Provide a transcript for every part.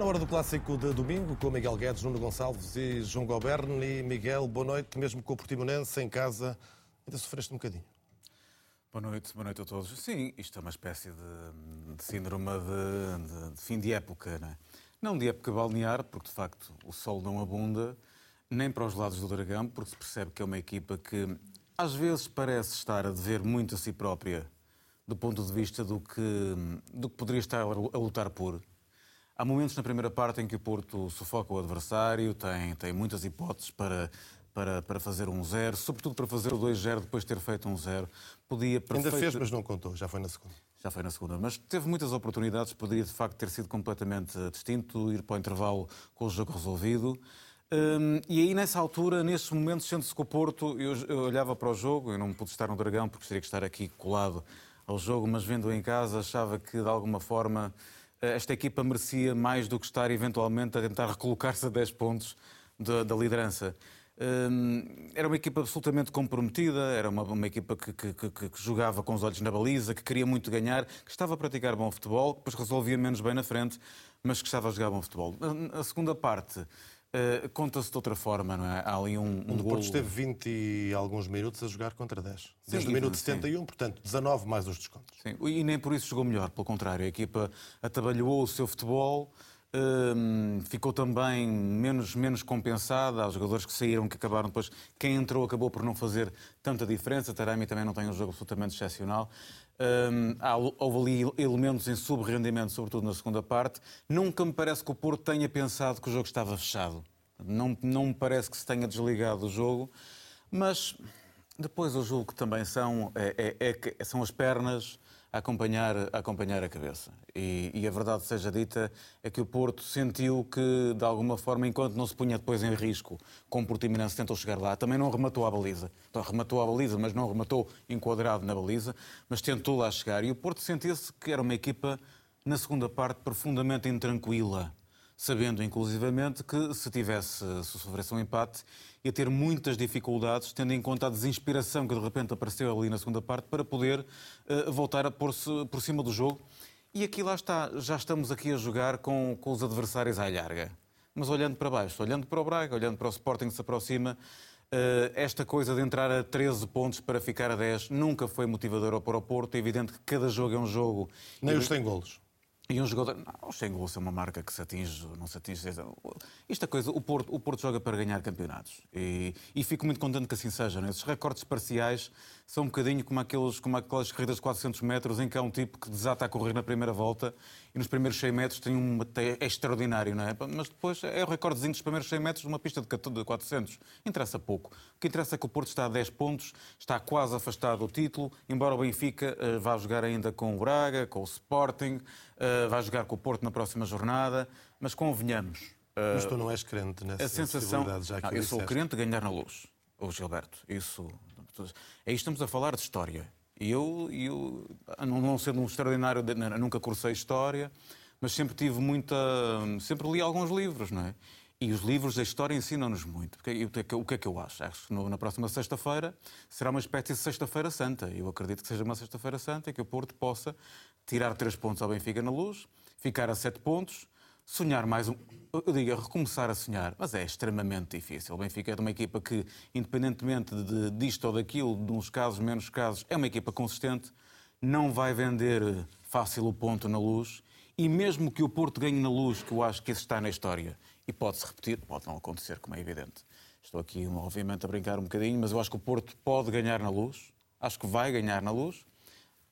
Na hora do clássico de domingo com Miguel Guedes, Nuno Gonçalves e João Goberni. Miguel, boa noite. Mesmo com o Portimonense em casa, ainda sofreste um bocadinho. Boa noite, boa noite a todos. Sim, isto é uma espécie de, de síndrome de, de, de, fim de época, não é? Não de época balnear, porque de facto o sol não abunda, nem para os lados do Dragão, porque se percebe que é uma equipa que às vezes parece estar a dever muito a si própria do ponto de vista do que, do que poderia estar a lutar por. Há momentos na primeira parte em que o Porto sufoca o adversário, tem, tem muitas hipóteses para, para, para fazer um zero, sobretudo para fazer o 2-0 depois de ter feito um zero. Podia perfeito... Ainda fez, mas não contou, já foi na segunda. Já foi na segunda, mas teve muitas oportunidades, poderia de facto ter sido completamente distinto, ir para o intervalo com o jogo resolvido. Um, e aí, nessa altura, nesses momentos, sendo-se com o Porto, eu, eu, olhava para o jogo, eu não pude estar no Dragão porque teria que estar aqui colado ao jogo, mas vendo-o em casa, achava que de alguma forma esta equipa merecia mais do que estar eventualmente a tentar recolocar-se a 10 pontos da, da liderança. Um, era uma equipa absolutamente comprometida, era uma, uma equipa que, que, que, que, jogava com os olhos na baliza, que queria muito ganhar, que estava a praticar bom futebol, depois resolvia menos bem na frente, mas que estava a jogar bom futebol. A segunda parte Uh, Conta-se de outra forma, não é? Há ali um, um O Porto esteve 20 e alguns minutos a jogar contra 10. Desde sim, o minuto sim. 71, portanto, 19 mais os descontos. Sim, e nem por isso jogou melhor, pelo contrário. A equipa atabalhou o seu futebol, uh, ficou também menos, menos compensada. Há jogadores que saíram, que acabaram depois. Quem entrou acabou por não fazer tanta diferença. Taremi também não tem um jogo absolutamente excepcional. Um, há, houve ali elementos em sub-rendimento, sobretudo na segunda parte. Nunca me parece que o Porto tenha pensado que o jogo estava fechado. Não, não me parece que se tenha desligado o jogo, mas depois eu julgo que também são, é, é, é, são as pernas a acompanhar, a acompanhar a cabeça. E, e, a verdade seja dita é que o Porto sentiu que, de alguma forma, enquanto não se punha depois em risco, como o Portimonense tentou chegar lá, também não rematou a baliza. Então, rematou a baliza, mas não rematou enquadrado na baliza, mas tentou lá chegar. E o Porto sentia-se que era uma equipa, na segunda parte, profundamente intranquila sabendo inclusivamente que se tivesse, se sofresse um empate, ia ter muitas dificuldades, tendo em conta a desinspiração que de repente apareceu ali na segunda parte, para poder uh, voltar a pôr-se por cima do jogo. E aqui lá está, já estamos aqui a jogar com, com os adversários à larga. Mas olhando para baixo, olhando para o Braga, olhando para o Sporting que se aproxima, uh, esta coisa de entrar a 13 pontos para ficar a 10 nunca foi motivadora para o Porto. É evidente que cada jogo é um jogo. Nem os tem golos. E um jogador. Não, o Xengo é uma marca que se atinge, não se atinge. Isto é coisa. O Porto, o Porto joga para ganhar campeonatos. E, e fico muito contente que assim seja. Né? Esses recordes parciais são um bocadinho como, aqueles, como aquelas corridas de 400 metros em que há um tipo que desata a correr na primeira volta e nos primeiros 100 metros tem um. É extraordinário, não é? Mas depois é o recordezinho dos primeiros 100 metros de uma pista de 400. Interessa pouco. O que interessa é que o Porto está a 10 pontos, está quase afastado do título, embora o Benfica uh, vá jogar ainda com o Braga, com o Sporting. Uh, vai jogar com o Porto na próxima jornada, mas convenhamos. Uh, mas tu não és crente nessa a sensação, já que não, Eu sou crente de ganhar na luz, o Gilberto. Isso, aí estamos a falar de história. E eu, eu não sendo um extraordinário, nunca cursei história, mas sempre tive muita. Sempre li alguns livros, não é? E os livros da história ensinam-nos muito. Porque, o que é que eu acho? Acho que na próxima sexta-feira será uma espécie de Sexta-feira Santa. Eu acredito que seja uma Sexta-feira Santa e que o Porto possa tirar três pontos ao Benfica na luz, ficar a sete pontos, sonhar mais um. Eu digo, recomeçar a sonhar, mas é extremamente difícil. O Benfica é de uma equipa que, independentemente de, disto ou daquilo, de uns casos, menos casos, é uma equipa consistente, não vai vender fácil o ponto na luz. E mesmo que o Porto ganhe na luz, que eu acho que isso está na história, e pode-se repetir, pode não acontecer, como é evidente. Estou aqui, obviamente, a brincar um bocadinho, mas eu acho que o Porto pode ganhar na luz, acho que vai ganhar na luz,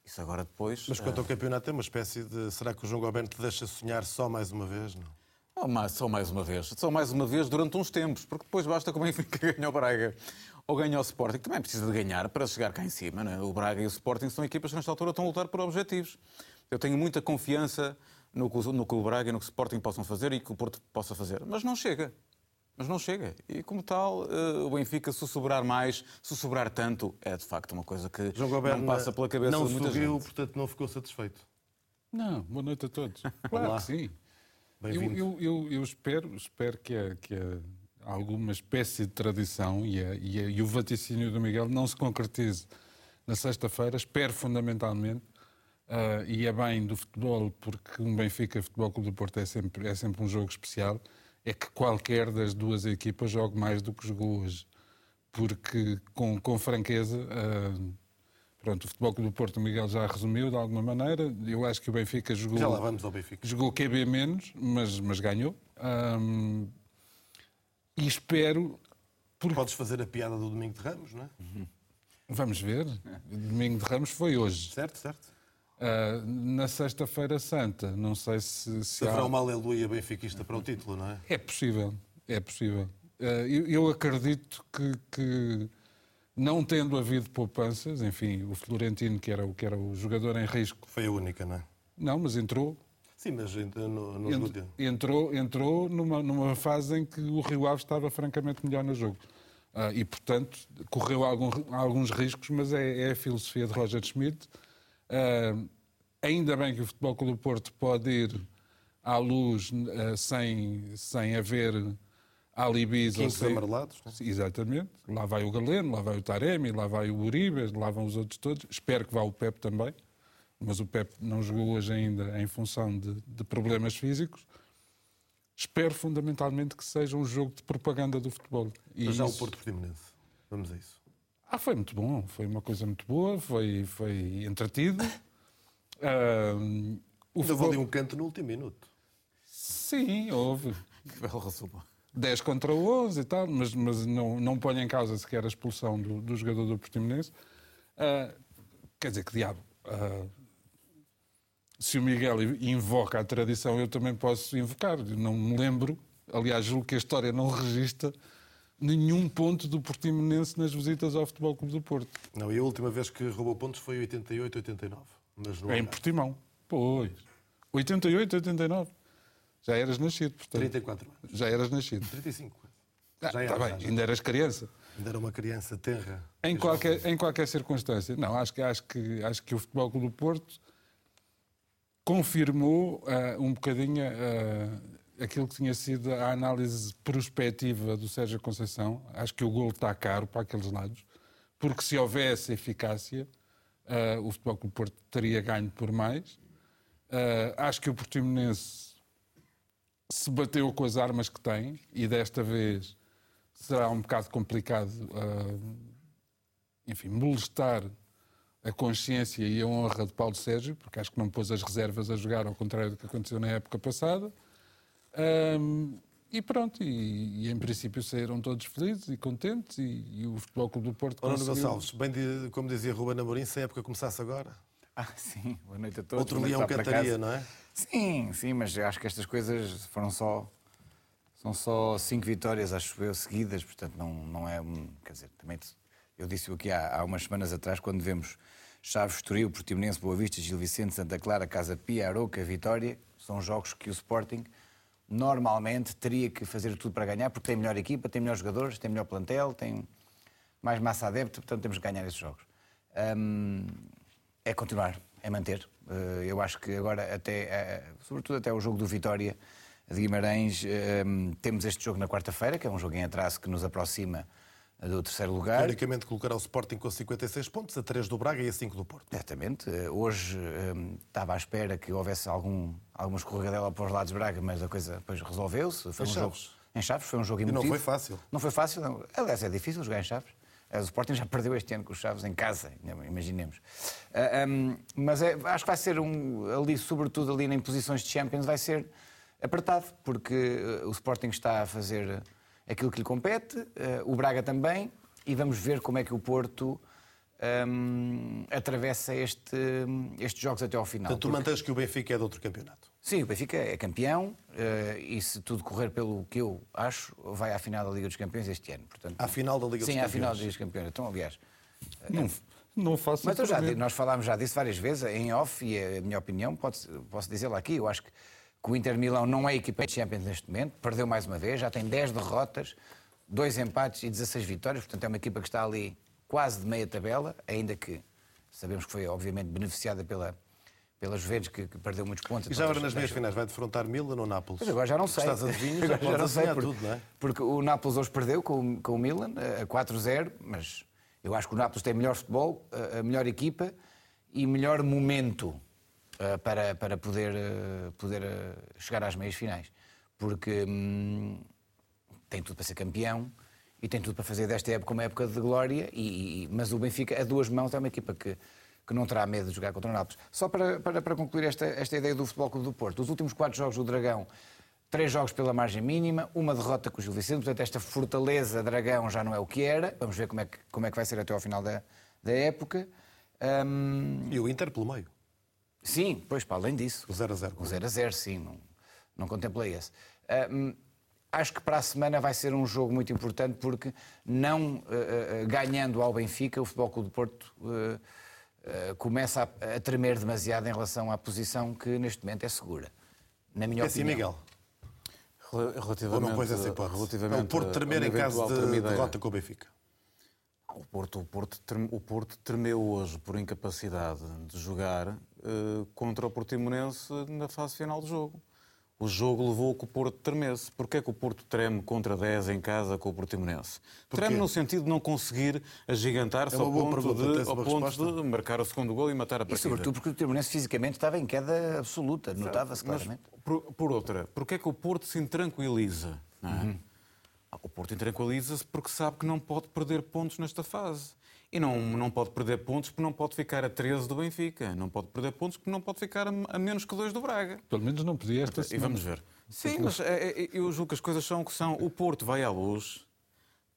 isso agora depois. Mas quanto ao eh, campeonato, é uma espécie de. Será que o João Goberno te deixa sonhar só mais uma vez? Não? Oh, só mais uma vez. Só mais uma vez durante uns tempos, porque depois basta que o Benfica ganhe o Braga ou ganhe o Sporting. Também precisa de ganhar para chegar cá em cima. Não é? O Braga e o Sporting são equipas que nesta altura estão a lutar por objetivos. Eu tenho muita confiança no que, no que o Braga e no que o Sporting possam fazer e que o Porto possa fazer. Mas não chega mas não chega. E como tal, uh, o Benfica, se sobrar mais, se sobrar tanto, é de facto uma coisa que não passa pela cabeça não de muita subiu, gente. portanto não ficou satisfeito. Não, boa noite a todos. Claro Olá. que sim. Eu, eu, eu, eu, espero, espero que, a, que a, alguma espécie de tradição e, a, e, e o vaticínio do Miguel não se concretize na sexta-feira. Espero fundamentalmente Uh, e é bem do futebol, porque um Benfica Futebol Clube do Porto é sempre, é sempre um jogo especial, é que qualquer das duas equipas jogue mais do que jogou hoje. Porque, com, com franqueza, uh, pronto, o Futebol do Porto, o Miguel já resumiu de alguma maneira. Eu acho que o Benfica jogou. Já lá vamos ao Benfica. Jogou QB menos, mas, mas ganhou. Um, e espero. Porque... Podes fazer a piada do Domingo de Ramos, não é? Vamos ver. O Domingo de Ramos foi hoje. Certo, certo. Uh, na Sexta-feira Santa, não sei se. se Haverá há... uma aleluia benfiquista para o título, não é? É possível, é possível. Uh, eu, eu, acredito que, que, não tendo havido poupanças, enfim, o Florentino, que era, que era o jogador em risco. Foi a única, não é? Não, mas entrou. Sim, mas no, no Ent, entrou, entrou numa, numa fase em que o Rio Ave estava francamente melhor no jogo. Uh, e, portanto, correu algum, alguns riscos, mas é, é a filosofia de Roger Schmidt Uh, ainda bem que o Futebol Clube do Porto pode ir à luz uh, sem, sem haver alibis. Quintos sem... amarelados. Né? Exatamente. Lá vai o Galeno, lá vai o Taremi, lá vai o Uribe, lá vão os outros todos. Espero que vá o Pep também. Mas o Pep não jogou hoje ainda em função de, de problemas físicos. Espero fundamentalmente que seja um jogo de propaganda do futebol. E Mas já isso... o Porto Portimonense. Vamos a isso. Ah, foi muito bom, foi uma coisa muito boa, foi, foi entretido. Uh, o Ainda futebol... ali um canto no último minuto. Sim, houve. Que belo resumo. 10 contra 11 e tal, mas, mas não, não põe em causa sequer a expulsão do, do jogador do Portimonense. Uh, quer dizer, que diabo. Uh, se o Miguel invoca a tradição, eu também posso invocar. Não me lembro, aliás, julgo que a história não registra nenhum ponto do Portimonense nas visitas ao Futebol Clube do Porto. Não, e a última vez que roubou pontos foi em 88, 89. Mas no é em Portimão. Pois. 88, 89. Já eras nascido, portanto. 34 anos. Já eras nascido. 35. Ah, já está bem, já. ainda eras criança. Ainda era uma criança terra. Em qualquer, em qualquer circunstância. Não, acho que, acho, que, acho que o Futebol Clube do Porto confirmou uh, um bocadinho uh, aquilo que tinha sido a análise prospectiva do Sérgio Conceição. Acho que o golo está caro para aqueles lados, porque se houvesse eficácia, uh, o Futebol Clube Porto teria ganho por mais. Uh, acho que o Portimonense se bateu com as armas que tem e desta vez será um bocado complicado, uh, enfim, molestar a consciência e a honra de Paulo Sérgio, porque acho que não pôs as reservas a jogar, ao contrário do que aconteceu na época passada. Um, e pronto, e, e, em princípio saíram todos felizes e contentes e, e o Futebol Clube do Porto Ora, conseguiu... Gonçalves, bem de, como dizia Ruben Amorim, se a época começasse agora... Ah, sim, boa noite a todos. Outro leão cantaria, não é? Sim, sim, mas acho que estas coisas foram só... São só cinco vitórias, acho eu, seguidas, portanto não, não é... Um, quer dizer, também eu disse-o aqui há, há umas semanas atrás, quando vemos Chaves, Estoril, Portimonense, Boa Vista, Gil Vicente, Santa Clara, Casa Pia, Aroca, Vitória, são jogos que o Sporting normalmente teria que fazer tudo para ganhar, porque tem melhor equipa, tem melhores jogadores, tem melhor plantel, tem mais massa adepta, portanto temos que ganhar esses jogos. Um, é continuar, é manter. Uh, eu acho que agora, até, uh, sobretudo até o jogo do Vitória de Guimarães, um, temos este jogo na quarta-feira, que é um jogo em atraso que nos aproxima do terceiro lugar. Teoricamente colocará o Sporting com 56 pontos, a 3 do Braga e a 5 do Porto. Exatamente. Eh, hoje um, estava à espera que houvesse algum, alguma escorregadela para os lados de Braga, mas a coisa depois resolveu-se. Foi em um Chaves. jogo em Chaves, foi um jogo emotivo. E não foi fácil. Não foi fácil. Não. Aliás, é difícil jogar em Chaves. O Sporting já perdeu este ano com os Chaves em casa, imaginemos. Uh, ah, um, mas é, acho que vai ser um, ali, sobretudo ali em posições de Champions, vai ser apertado, porque uh, o Sporting está a fazer aquilo que lhe compete, uh, o Braga também, e vamos ver como é que o Porto um, atravessa este, estes jogos até ao final. Portanto, tu porque... mantens que o Benfica é de outro campeonato? Sim, o Benfica é campeão uh, e se tudo correr pelo que eu acho, vai à final da Liga dos Campeões este ano. Portanto, à final da Liga sim, dos Campeões? Sim, à final da Liga dos Campeões. Então, aliás... Não, não faço Mas já, nós falámos já disso várias vezes, em off, e a minha opinião, pode, posso dizê-la aqui, eu acho que, que o Inter Milão não é equipa de Champions neste momento, perdeu mais uma vez, já tem 10 derrotas, dois empates e 16 vitórias, portanto é uma equipa que está ali quase de meia tabela, ainda que sabemos que foi obviamente beneficiada pela, pela Juventus, que, que perdeu muitos pontos. E já agora nas meias finais vai defrontar Milan ou Nápoles? Pois agora já não sei. Estás adivinho, já, já não sei, porque, tudo, não é? Porque o Nápoles hoje perdeu com, com o Milan a 4-0, mas eu acho que o Nápoles tem melhor futebol, a melhor equipa e melhor momento. Uh, para, para poder, uh, poder uh, chegar às meias finais. Porque hum, tem tudo para ser campeão e tem tudo para fazer desta época uma época de glória, e, e, mas o Benfica, a duas mãos, é uma equipa que, que não terá medo de jogar contra o Nápoles. Só para, para, para concluir esta, esta ideia do Futebol Clube do Porto, os últimos quatro jogos do Dragão, três jogos pela margem mínima, uma derrota com o Gil Vicente, portanto esta fortaleza Dragão já não é o que era, vamos ver como é que, como é que vai ser até ao final da, da época. Um... E o Inter pelo meio? Sim, pois, para além disso. O 0 a 0. O 0 a 0, sim, não, não contemplei esse. Um, acho que para a semana vai ser um jogo muito importante porque não uh, uh, ganhando ao Benfica, o Futebol Clube do Porto uh, começa a, a, tremer demasiado em relação à posição que neste momento é segura. Na minha é opinião. Assim, Miguel? Relativamente, Ou não pôs essa hipótese? Relativamente, é o Porto tremer em caso de derrota com o Benfica. O Porto, o, Porto, o Porto tremeu hoje por incapacidade de jogar contra o Portimonense na fase final do jogo o jogo levou que o Porto tremesse. Porquê é que o Porto treme contra 10 em casa com o Portimonense? Treme no sentido de não conseguir agigantar-se é ao, ponto, de, ao ponto de marcar o segundo gol e matar a partida. E sobretudo porque o Portimonense fisicamente estava em queda absoluta, notava-se claramente. Mas, por, por, outra, porquê é que o Porto se intranquiliza? É? Uhum. O Porto intranquiliza-se porque sabe que não pode perder pontos nesta fase. E não, não pode perder pontos porque não pode ficar a 13 do Benfica. Não pode perder pontos porque não pode ficar a, a menos que 2 do Braga. Pelo menos não podia esta semana. E vamos ver. Sim, mas é, é, eu julgo que as coisas são o que são. O Porto vai à luz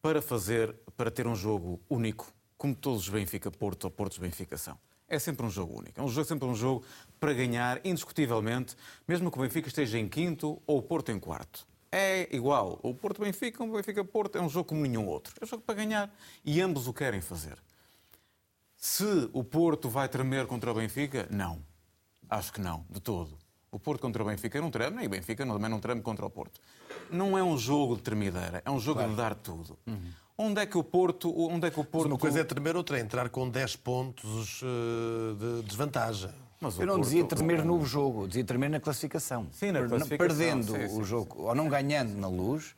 para fazer, para ter um jogo único, como todos os Benfica-Porto ou Portos-Benfica são. É sempre um jogo único. É um jogo, sempre um jogo para ganhar, indiscutivelmente, mesmo que o Benfica esteja em quinto ou o Porto em quarto é igual. O Porto-Benfica, o Benfica-Porto é um jogo como nenhum outro. É um jogo para ganhar. E ambos o querem fazer. Se o Porto vai tremer contra o Benfica, não. Acho que não, de todo. O Porto contra o Benfica não treme, nem o Benfica também não treme contra o Porto. Não é um jogo de tremideira, é um jogo claro. de dar tudo. Uhum. Onde é que o Porto. Onde é que o Porto... Mas uma coisa é tremer, outra é entrar com 10 pontos uh, de desvantagem. Mas eu não Porto, dizia tremer no jogo, dizia tremer na classificação. Sim, na classificação. Perdendo sim, sim, o jogo, sim. ou não ganhando na luz,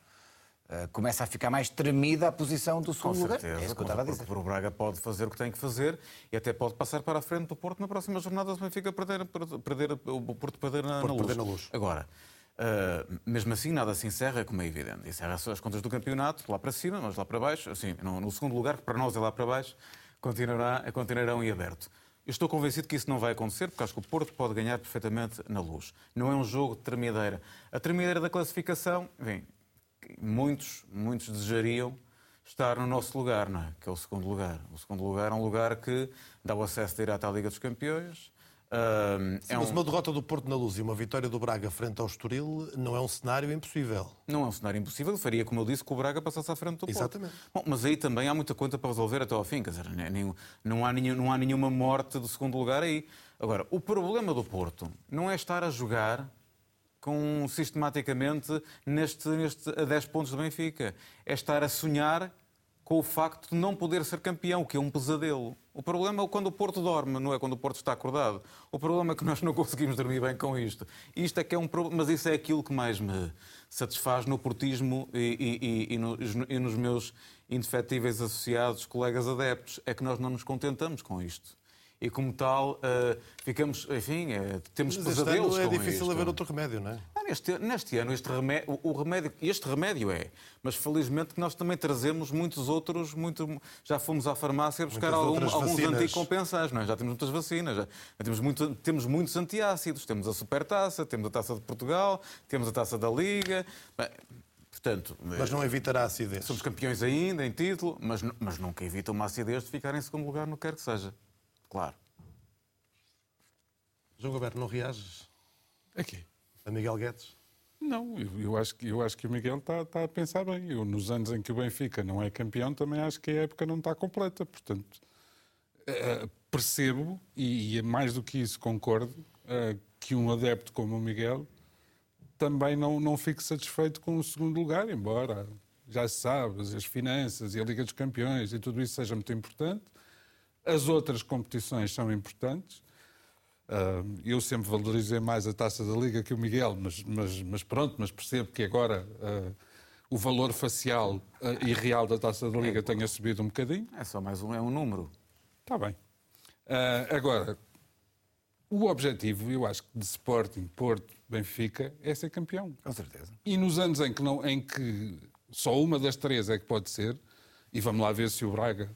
uh, começa a ficar mais tremida a posição do segundo lugar. É isso que eu estava a dizer. O Braga pode fazer o que tem que fazer e até pode passar para a frente do Porto na próxima jornada se o Benfica perder, perder, o Porto perder na, Porto na, luz. Perder na luz. Agora, Uh, mesmo assim, nada se encerra, como é evidente. Encerra as contas do campeonato, lá para cima, mas lá para baixo, assim, no, no segundo lugar, que para nós é lá para baixo, continuará, continuarão em aberto. Eu estou convencido que isso não vai acontecer, porque acho que o Porto pode ganhar perfeitamente na luz. Não é um jogo de tremideira. A tremideira da classificação, enfim, muitos, muitos desejariam estar no nosso lugar, não é? Que é o segundo lugar. O segundo lugar é um lugar que dá o acesso direto à Liga dos Campeões, Uh, Sim, é mas um... uma derrota do Porto na Luz e uma vitória do Braga frente ao Estoril não é um cenário impossível. Não é um cenário impossível. Faria, como eu disse, que o Braga passasse à frente do Porto. Exatamente. Bom, mas aí também há muita conta para resolver até ao fim. Quer dizer, não há, nenhum, não há nenhuma morte do segundo lugar aí. Agora, o problema do Porto não é estar a jogar com, sistematicamente neste, neste, a 10 pontos do Benfica. É estar a sonhar com o facto de não poder ser campeão, que é um pesadelo. O problema é quando o Porto dorme, não é quando o Porto está acordado. O problema é que nós não conseguimos dormir bem com isto. Isto é que é um problema, mas isso é aquilo que mais me satisfaz no portismo e, e, e, no, e nos meus indefetíveis associados, colegas adeptos, é que nós não nos contentamos com isto e como tal uh, ficamos, enfim, uh, temos Mas pesadelos este ano é difícil haver outro remédio, não é? Ah, neste, neste ano este remédio, o, remédio, este remédio é, mas felizmente nós também trazemos muitos outros, muito, já fomos à farmácia buscar algum, alguns anticompensantes, não é? Já temos muitas vacinas, já, já temos, muito, temos muitos antiácidos, temos a supertaça, temos a taça de Portugal, temos a taça da Liga. Bem, Portanto, mas não evitará a acidez. Somos campeões ainda em título, mas, mas nunca evita uma acidez de ficar em segundo lugar no que quer que seja. Claro. João Goberto, não reages? A quê? A Miguel Guedes? Não, eu, eu, acho, eu acho que o Miguel está, está a pensar bem. Eu, nos anos em que o Benfica não é campeão, também acho que a época não está completa. Portanto, uh, percebo, e, e mais do que isso concordo, uh, que um adepto como o Miguel também não, não fique satisfeito com o segundo lugar, embora já se sabe, as finanças e a Liga dos Campeões e tudo isso seja muito importante. As outras competições são importantes. Eu sempre valorizei mais a taça da Liga que o Miguel, mas, mas, mas pronto, mas percebo que agora uh, o valor facial uh, e real da taça da Liga é, tenha subido um bocadinho. É só mais um, é um número. Está bem. Uh, agora, O objetivo, eu acho que de Sporting, Porto, Benfica, é ser campeão. Com certeza. E nos anos em que, não, em que só uma das três é que pode ser, e vamos lá ver se o Braga,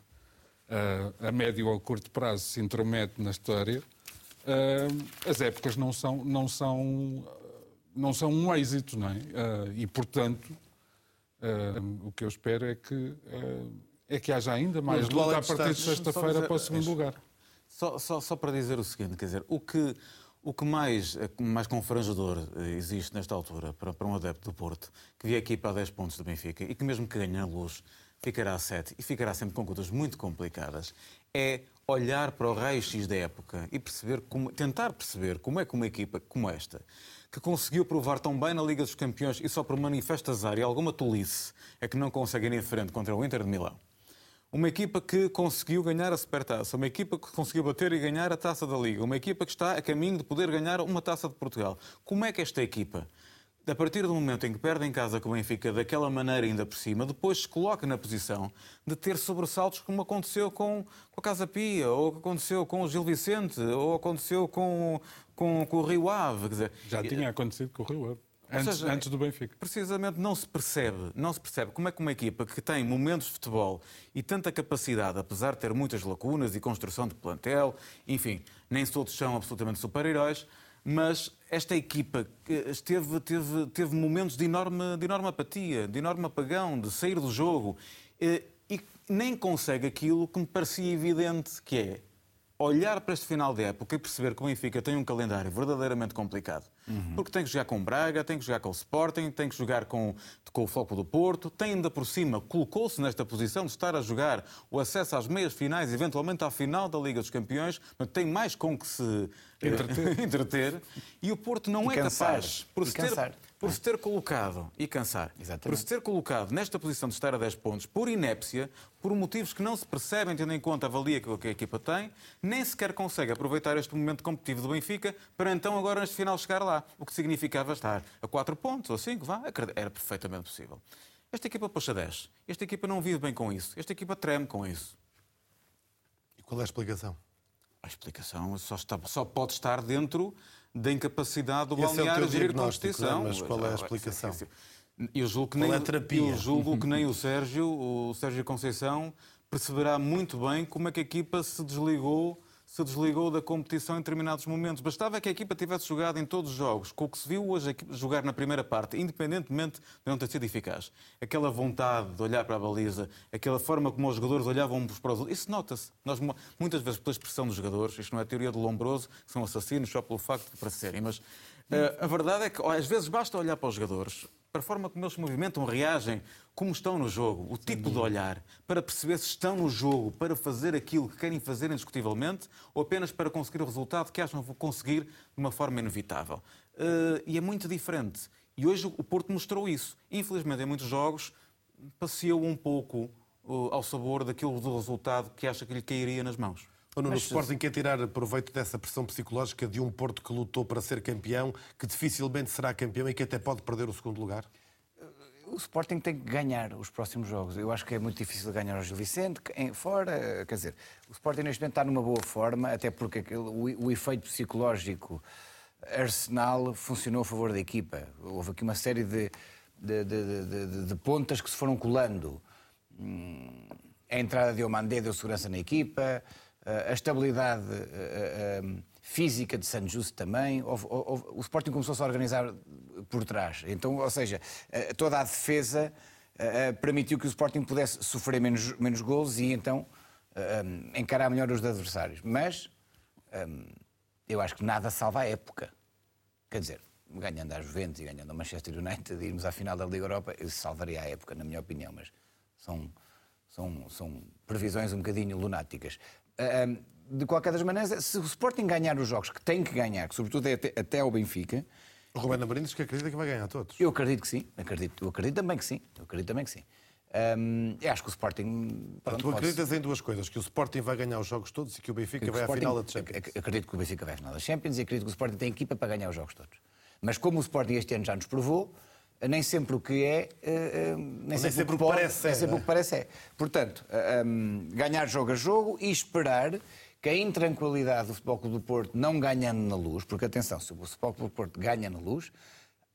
uh, a médio ou curto prazo, se intromete na história, uh, as épocas não são, não, são, não são um êxito, não é? Uh, e, portanto, o que eu espero é que, é que haja ainda mais luta a partir de sexta-feira para o segundo lugar. Só, só, só para dizer o seguinte, quer dizer, o que, o que mais, mais confrangedor eh, existe nesta altura para, para um adepto do Porto, que vier aqui para 10 pontos do Benfica e que mesmo que ganhe a luz, ficará a 7 e ficará sempre com contas muito complicadas, é olhar para o raio-x da época e perceber como, tentar perceber como é que uma equipa como esta, que conseguiu provar tão bem na Liga dos Campeões e só por manifesto azar e alguma tolice é que não consegue ir em frente contra o Inter de Milão, uma equipa que conseguiu ganhar a Supertaça, uma equipa que conseguiu bater e ganhar a Taça da Liga, uma equipa que está a caminho de poder ganhar uma Taça de Portugal. Como é que esta equipa, a partir do momento em que perde em casa com o Benfica daquela maneira ainda por cima, depois se coloca na posição de ter sobressaltos como aconteceu com, com a Casa Pia, ou aconteceu com o Gil Vicente, ou aconteceu com, com, com o Rio Ave. Dizer, Já tinha acontecido com o Rio Ave. Antes, seja, antes, do Benfica. Precisamente não se percebe, não se percebe como é que uma equipa que tem momentos de futebol e tanta capacidade, apesar de ter muitas lacunas e construção de plantel, enfim, nem todos são absolutamente super-heróis, mas esta equipa esteve, teve, teve momentos de enorme, de enorme apatia, de enorme apagão, de sair do jogo e, e nem consegue aquilo que me parecia evidente que é olhar para este final de época e perceber que o Benfica tem um calendário verdadeiramente complicado. Uhum. Porque tem que jogar com o Braga, tem que jogar com o Sporting, tem que jogar com, com o Foco do Porto, tem ainda por cima, colocou-se nesta posição de estar a jogar o acesso às meias finais, eventualmente à final da Liga dos Campeões, mas tem mais com que se entreter. entreter. E o Porto não e é cansar. capaz, por se ter por se ter colocado, e cansar, Exatamente. por se ter colocado nesta posição de estar a 10 pontos, por inépcia, por motivos que não se percebem, tendo em conta a valia que a equipa tem, nem sequer consegue aproveitar este momento competitivo do Benfica para então agora neste final chegar lá. O que significava estar a 4 pontos ou 5, vá, era perfeitamente possível. Esta equipa puxa 10. Esta equipa não vive bem com isso. Esta equipa treme com isso. E qual é a explicação? A explicação só, está, só pode estar dentro da incapacidade do balneário é gerir competição. Mas qual é a explicação? Eu julgo que nem, é eu julgo que nem o Sérgio, o Sérgio Conceição, perceberá muito bem como é que a equipa se desligou se desligou da competição em determinados momentos. Bastava que a equipa tivesse jogado em todos os jogos, com o que se viu hoje jogar na primeira parte, independentemente de não ter sido eficaz. Aquela vontade de olhar para a baliza, aquela forma como os jogadores olhavam uns para os outros, isso nota-se. Nós, muitas vezes, pela expressão dos jogadores, isto não é teoria de Lombroso, que são assassinos só pelo facto de para serem, mas uh, a verdade é que às vezes basta olhar para os jogadores, para a forma como eles se movimentam, reagem, como estão no jogo, o tipo de olhar, para perceber se estão no jogo para fazer aquilo que querem fazer indiscutivelmente ou apenas para conseguir o resultado que acham conseguir de uma forma inevitável. Uh, e é muito diferente. E hoje o Porto mostrou isso. Infelizmente, em muitos jogos, passeou um pouco uh, ao sabor daquilo do resultado que acha que lhe cairia nas mãos. Ou no Sporting quer tirar proveito dessa pressão psicológica de um Porto que lutou para ser campeão, que dificilmente será campeão e que até pode perder o segundo lugar? o Sporting tem que ganhar os próximos jogos. Eu acho que é muito difícil ganhar ao Gil Vicente, fora. Quer dizer, o Sporting neste momento está numa boa forma, até porque o, o efeito psicológico Arsenal funcionou a favor da equipa. Houve aqui uma série de, de, de, de pontas que se foram colando. Hum, a entrada de Omandé deu segurança na equipa, a estabilidade física de San Justo também. o Sporting começou-se a organizar por trás. Então, ou seja, eh, toda a defesa eh, eh, permitiu que o Sporting pudesse sofrer menos, menos golos e então encarar melhor os adversários. Mas eu acho que nada salva a época. Quer dizer, ganhando a Juventus e ganhando a Manchester United irmos à final da Liga Europa, isso salvaria a época, na minha opinião, mas são, são, são previsões um bocadinho lunáticas. De qualquer das maneiras, se o Sporting ganhar os jogos que tem que ganhar, que sobretudo é até, até ao Benfica, o Rubén Amorim diz que acredita que vai ganhar todos. Eu acredito que sim. Acredito, eu acredito também que sim. Eu acredito também que sim. Eu acho que o Sporting. Pronto, tu acreditas em duas coisas: que o Sporting vai ganhar os jogos todos e que o Benfica que vai Sporting, à final da Champions. Acredito que o Benfica vai à final da Champions e acredito que o Sporting tem equipa para ganhar os jogos todos. Mas como o Sporting este ano já nos provou, nem sempre o que é, uh, uh, nem, sempre, sempre o que parece é. Nem sempre o que parece é. Portanto, um, ganhar jogo a jogo e esperar que a intranquilidade do Futebol Clube do Porto não ganhando na luz, porque atenção, se o Futebol Clube do Porto ganha na luz,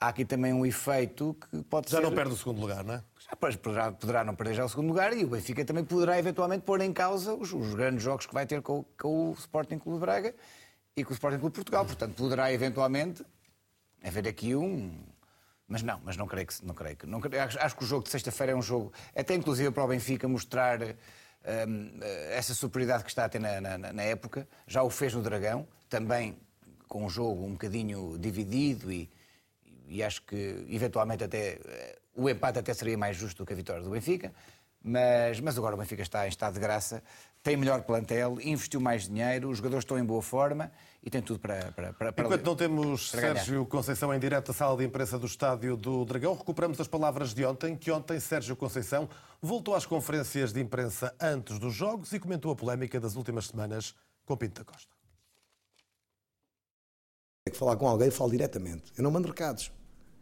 há aqui também um efeito que pode Já ser... não perde o segundo lugar, não é? Já poderá, poderá não perder já o segundo lugar e o Benfica também poderá eventualmente pôr em causa os, os grandes jogos que vai ter com, o- com o Sporting Clube de Braga e com o Sporting Clube de Portugal. Portanto, poderá eventualmente haver aqui um. Mas não, mas não creio que. Não creio que não acho, acho que o jogo de sexta-feira é um jogo, até inclusive para o Benfica mostrar hum, essa superioridade que está a ter na, na- na época. Já o fez no Dragão, também com um jogo um bocadinho dividido e, e acho que eventualmente até eh, o empate até seria mais justo do que a vitória do Benfica. Mas, mas agora o Benfica está em estado de graça, tem melhor plantel, investiu mais dinheiro, os jogadores estão em boa forma e tem tudo para. para, para, para Enquanto não temos para. Sérgio Conceição em direto da sala de imprensa do estádio do Dragão, recuperamos as palavras de ontem, que ontem Sérgio Conceição voltou às conferências de imprensa antes dos jogos e comentou a polémica das últimas semanas com Pinto da Costa. que falar com alguém, eu falo diretamente. Eu não mando recados.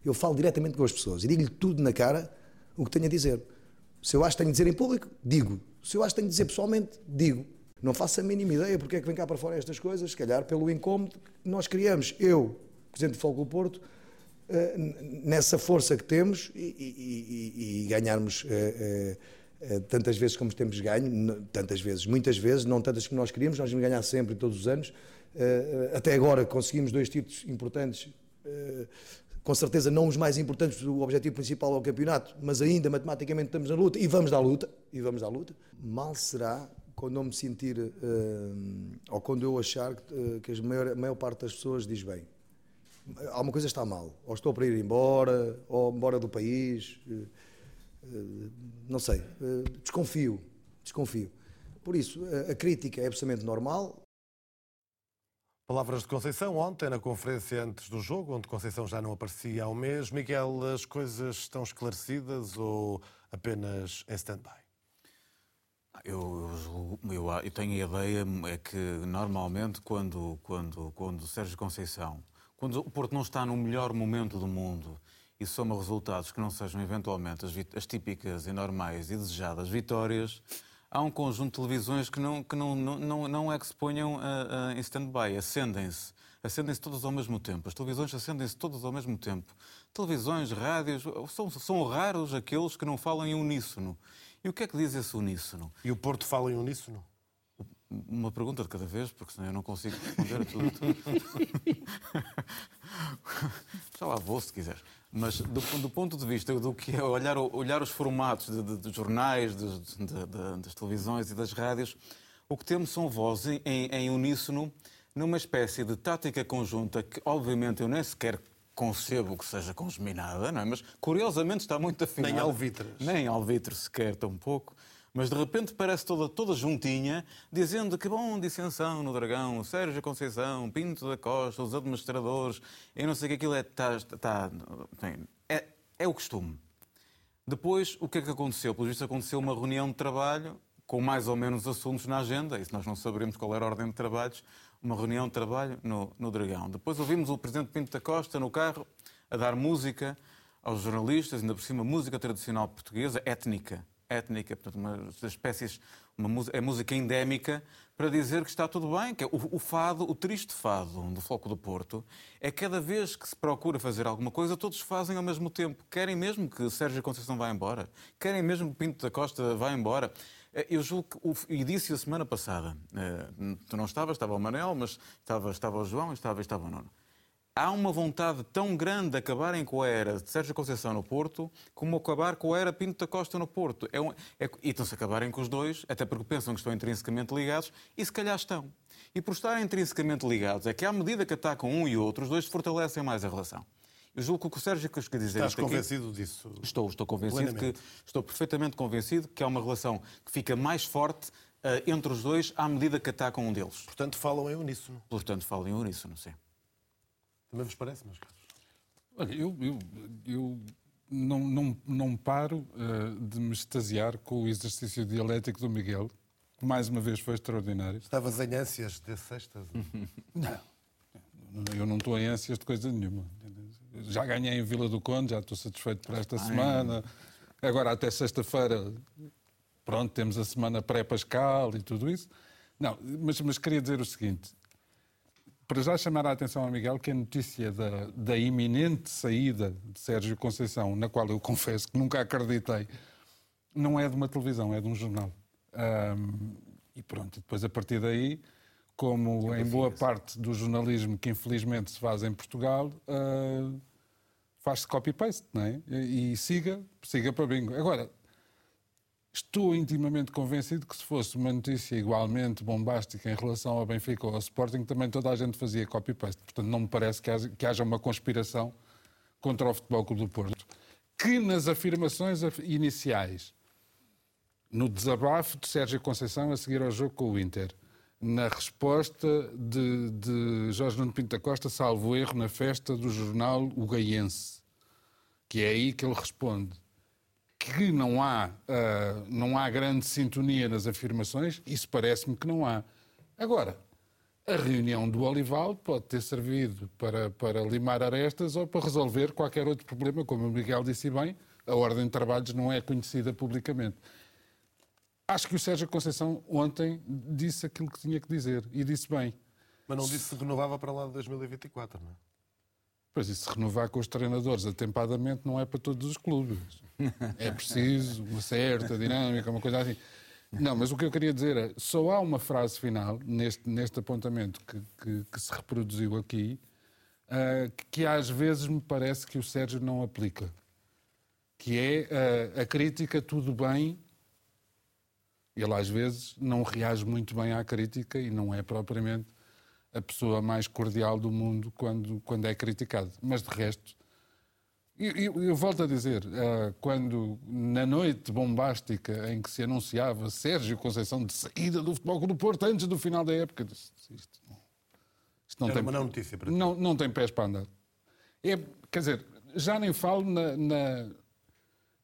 Eu falo diretamente com as pessoas e digo-lhe tudo na cara o que tenho a dizer. Se eu acho que tenho a dizer em público, digo. Se eu acho que tenho a dizer pessoalmente, digo. Não faço a mínima ideia porque é que vem cá para fora estas coisas, se calhar pelo incómodo que nós criamos. Eu, Presidente do Fogo do Porto, eh, nessa força que temos e, e- e- e ganharmos eh, eh, tantas vezes como temos ganho, tantas vezes, muitas vezes, não tantas que nós queríamos, nós vamos ganhar sempre, todos os anos. Até agora conseguimos dois títulos importantes, com certeza não os mais importantes, o objetivo principal é o campeonato, mas ainda matematicamente estamos na luta e vamos dar luta, e vamos dar luta. Mal será quando eu me sentir, eh, ou quando eu achar que, eh, que a maior, maior parte das pessoas diz bem, alguma coisa está mal. Ou estou para ir embora, ou embora do país. eh, Não sei. Desconfio. Desconfio. Por isso, a crítica é absolutamente normal. Palavras de Conceição ontem na conferência antes do jogo, onde Conceição já não aparecia há um mês. Miguel, as coisas estão esclarecidas ou apenas em stand-by? Eu, eu, eu, eu tenho a ideia é que normalmente quando, quando, quando Sérgio Conceição, quando o Porto não está no melhor momento do mundo e soma resultados que não sejam eventualmente as, as típicas e normais e desejadas vitórias, há um conjunto de televisões que não, que não, não, não, é que se ponham ah, ah, em stand-by, acendem-se. Acendem-se todas ao mesmo tempo. As televisões acendem-se todas ao mesmo tempo. Televisões, rádios, são, são raros aqueles que não falam em uníssono. E o que é que diz esse uníssono? E o Porto fala em uníssono? Uma pergunta de cada vez, porque senão eu não consigo responder a tudo. Já lá vou, se quiser. Mas do, do ponto de vista do que é olhar, olhar os formatos de, de- de jornais, de- das televisões e das rádios, o que temos são vozes em, em uníssono, numa espécie de tática conjunta que, obviamente, eu nem sequer concebo que seja congeminada, não é? Mas, curiosamente, está muito afinada. Nem alvitres. Nem alvitre sequer, tão pouco. Mas de repente parece toda, toda juntinha, dizendo que bom, dissensão no Dragão, Sérgio Conceição, Pinto da Costa, os administradores, eu não sei o que aquilo é. Tá, tá, é, é o costume. Depois, o que é que aconteceu? Pelo visto, aconteceu uma reunião de trabalho com mais ou menos assuntos na agenda, isso nós não saberemos qual era a ordem de trabalhos, uma reunião de trabalho no, no Dragão. Depois ouvimos o Presidente Pinto da Costa no carro a dar música aos jornalistas, ainda por cima música tradicional portuguesa, étnica, étnica, portanto, uma das espécies, uma é música endémica, para dizer que está tudo bem, que é o, o fado, o triste fado do Floco do Porto, é cada vez que se procura fazer alguma coisa, todos fazem ao mesmo tempo. Querem mesmo que Sérgio Conceição vá embora? Querem mesmo que Pinto da Costa vá embora? Eh, Eu julgo que, o- e disse a semana passada, eh, tu não estavas, estava o Manel, mas estava, estava o João e estava, estava o Nuno. Há uma vontade tão grande de acabarem com a era de Sérgio Conceição no Porto, como acabar com a era Pinto da Costa no Porto. É um, é, e estão-se a acabarem com os dois, até porque pensam que estão intrinsecamente ligados, e se calhar estão. E por estarem intrinsecamente ligados, é que à medida que atacam um e outro, os dois fortalecem mais a relação. Eu julgo que o que o Sérgio quis dizer Estás isto aqui- convencido disso? Estou, estou convencido Plenamente. que estou perfeitamente convencido que há uma relação que fica mais forte eh, entre os dois à medida que atacam um deles. Portanto, falam em uníssono. Portanto, falem uníssono, sim. Também vos parece, meus caros? Olha, eu, eu, eu não, não, não paro eh, de me extasiar com o exercício dialético do Miguel, que mais uma vez foi extraordinário. Estavas em ânsias de sexta? Não, eu não estou em ânsias de coisa nenhuma. Já ganhei em Vila do Conde, já estou satisfeito por esta semana. Agora, até sexta-feira, pronto, temos a semana pré-pascal e tudo isso. Não, mas, mas queria dizer o seguinte. Para já chamar a atenção ao Miguel que a notícia da, da iminente saída de Sérgio Conceição, na qual eu confesso que nunca acreditei, não é de uma televisão, é de um jornal. Um, e pronto, depois a partir daí, como em boa parte do jornalismo que infelizmente se faz em Portugal, uh, faz-se copy-paste, não é? E, e siga, siga para bingo. Agora, Estou intimamente convencido que se fosse uma notícia igualmente bombástica em relação ao Benfica ou ao Sporting, também toda a gente fazia copy-paste. Portanto, não me parece que haja, uma conspiração contra o Futebol Clube do Porto. Que nas afirmações iniciais, no desabafo de Sérgio Conceição a seguir ao jogo com o Inter, na resposta de, de Jorge Nuno Pinto da Costa, salvo erro, na festa do jornal O Gaiense, que é aí que ele responde que não há, uh, não há grande sintonia nas afirmações, isso parece-me que não há. Agora, a reunião do Olival pode ter servido para, para limar arestas ou para resolver qualquer outro problema, como o Miguel disse bem, a ordem de trabalhos não é conhecida publicamente. Acho que o Sérgio Conceição ontem disse aquilo que tinha que dizer e disse bem. Mas não disse que renovava para lá de 2024, não é? Pois isso, renovar com os treinadores atempadamente não é para todos os clubes. É preciso uma certa dinâmica, uma coisa assim. Não, mas o que eu queria dizer é, só há uma frase final neste, neste apontamento que, que, que se reproduziu aqui, uh, que às vezes me parece que o Sérgio não aplica. Que é uh, a crítica tudo bem, ele às vezes não reage muito bem à crítica e não é propriamente a pessoa mais cordial do mundo quando, quando é criticado. Mas de resto, eu, eu, eu volto a dizer, uh, quando na noite bombástica em que se anunciava Sérgio Conceição de saída do Futebol do Porto antes do final da época, disse, isto, isto não Era tem uma não notícia para não, não tem pés para andar. É, quer dizer, já nem falo na, na,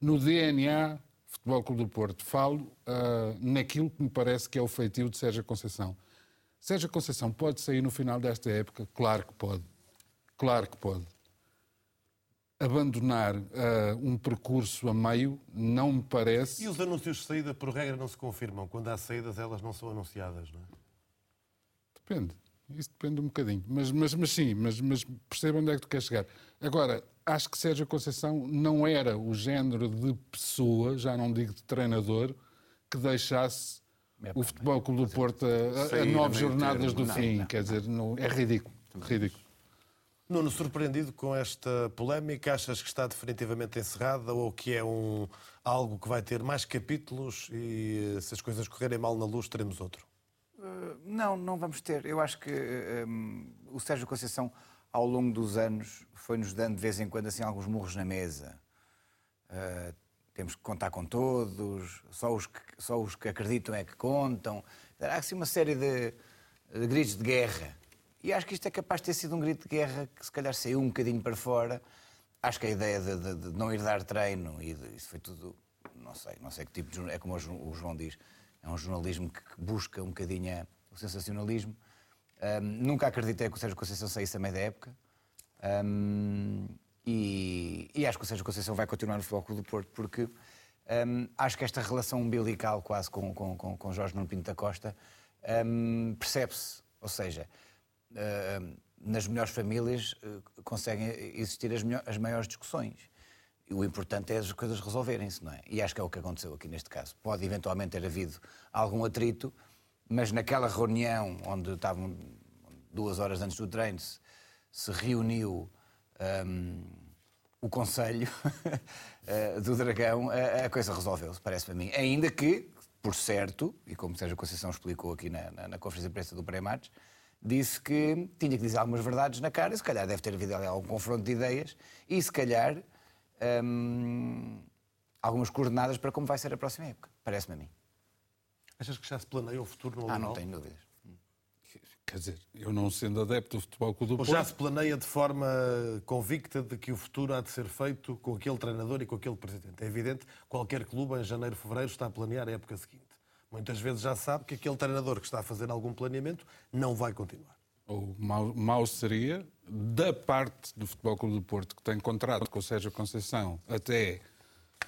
no DNA Futebol Clube do Porto, falo uh, naquilo que me parece que é o feitio de Sérgio Conceição Sérgio Conceição pode sair no final desta época? Claro que pode. Claro que pode. Abandonar uh, um percurso a meio não me parece. E os anúncios de saída, por regra, não se confirmam. Quando há saídas, elas não são anunciadas, não é? Depende. Isso depende um bocadinho. Mas, mas, mas sim, mas, mas perceba onde é que tu queres chegar. Agora, acho que Sérgio Conceição não era o género de pessoa, já não digo de treinador, que deixasse o Futebol Clube do Porto a, a nove jornadas do não, fim. Não, quer dizer, não, é ridículo. ridículo. Nuno, surpreendido com esta polémica, achas que está definitivamente encerrada ou que é um, algo que vai ter mais capítulos e se as coisas correrem mal na luz teremos outro? Uh, não, não vamos ter. Eu acho que um, o Sérgio Conceição, ao longo dos anos, foi-nos dando de vez em quando assim, alguns murros na mesa. Uh, temos que contar com todos, só os que, só os que acreditam é que contam. Há assim uma série de, de gritos de guerra. E acho que isto é capaz de ter sido um grito de guerra que se calhar saiu um bocadinho para fora. Acho que a ideia de, de, de não ir dar treino, e de, isso foi tudo, não sei, não sei que tipo de. É como o João diz, é um jornalismo que busca um bocadinho o sensacionalismo. Um, nunca acreditei que o Sérgio Conceição saísse meio da época. Um, e, e, acho que o Sérgio Conceição vai continuar no Futebol Clube do Porto, porque um, acho que esta relação umbilical quase com, com, com, com Jorge Nuno Pinto da Costa um, percebe-se. Ou seja, uh, nas melhores famílias uh, conseguem existir as, as maiores discussões. E o importante é as coisas resolverem-se, não é? E acho que é o que aconteceu aqui neste caso. Pode eventualmente ter havido algum atrito, mas naquela reunião onde estavam duas horas antes do treino, se, se reuniu um, o Conselho eh, do Dragão, a, coisa resolveu-se, parece-me a mim. Ainda que, por certo, e como Sérgio Conceição explicou aqui na, na, na conferência de imprensa do pré-match, disse que tinha que dizer algumas verdades na cara, e se calhar deve ter havido ali algum confronto de ideias, e se calhar hum, algumas coordenadas para como vai ser a próxima época, parece-me a mim. Achas que já se planeia o futuro no Ah, não tenho dúvidas. Quer dizer, eu não sendo adepto do futebol clube do Porto... já se planeia de forma convicta de que o futuro há de ser feito com aquele treinador e com aquele presidente. É evidente, qualquer clube em janeiro, fevereiro está a planear a época seguinte. Muitas vezes já sabe que aquele treinador que está a fazer algum planeamento não vai continuar. Ou mau, mau seria, da parte do Futebol Clube do Porto, que tem contrato com o Sérgio Conceição até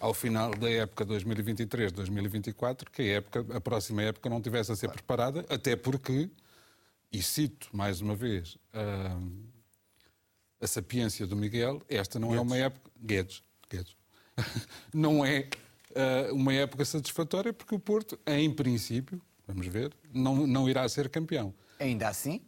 ao final da época 2023-2024, que a, época, a próxima época não tivesse a ser preparada, até porque, e cito mais uma vez a, a sapiência do Miguel, esta não Guedes. é uma época. Guedes, Guedes. não é uh, uma época satisfatória, porque o Porto, em princípio, vamos ver, não, não irá ser campeão. Ainda assim,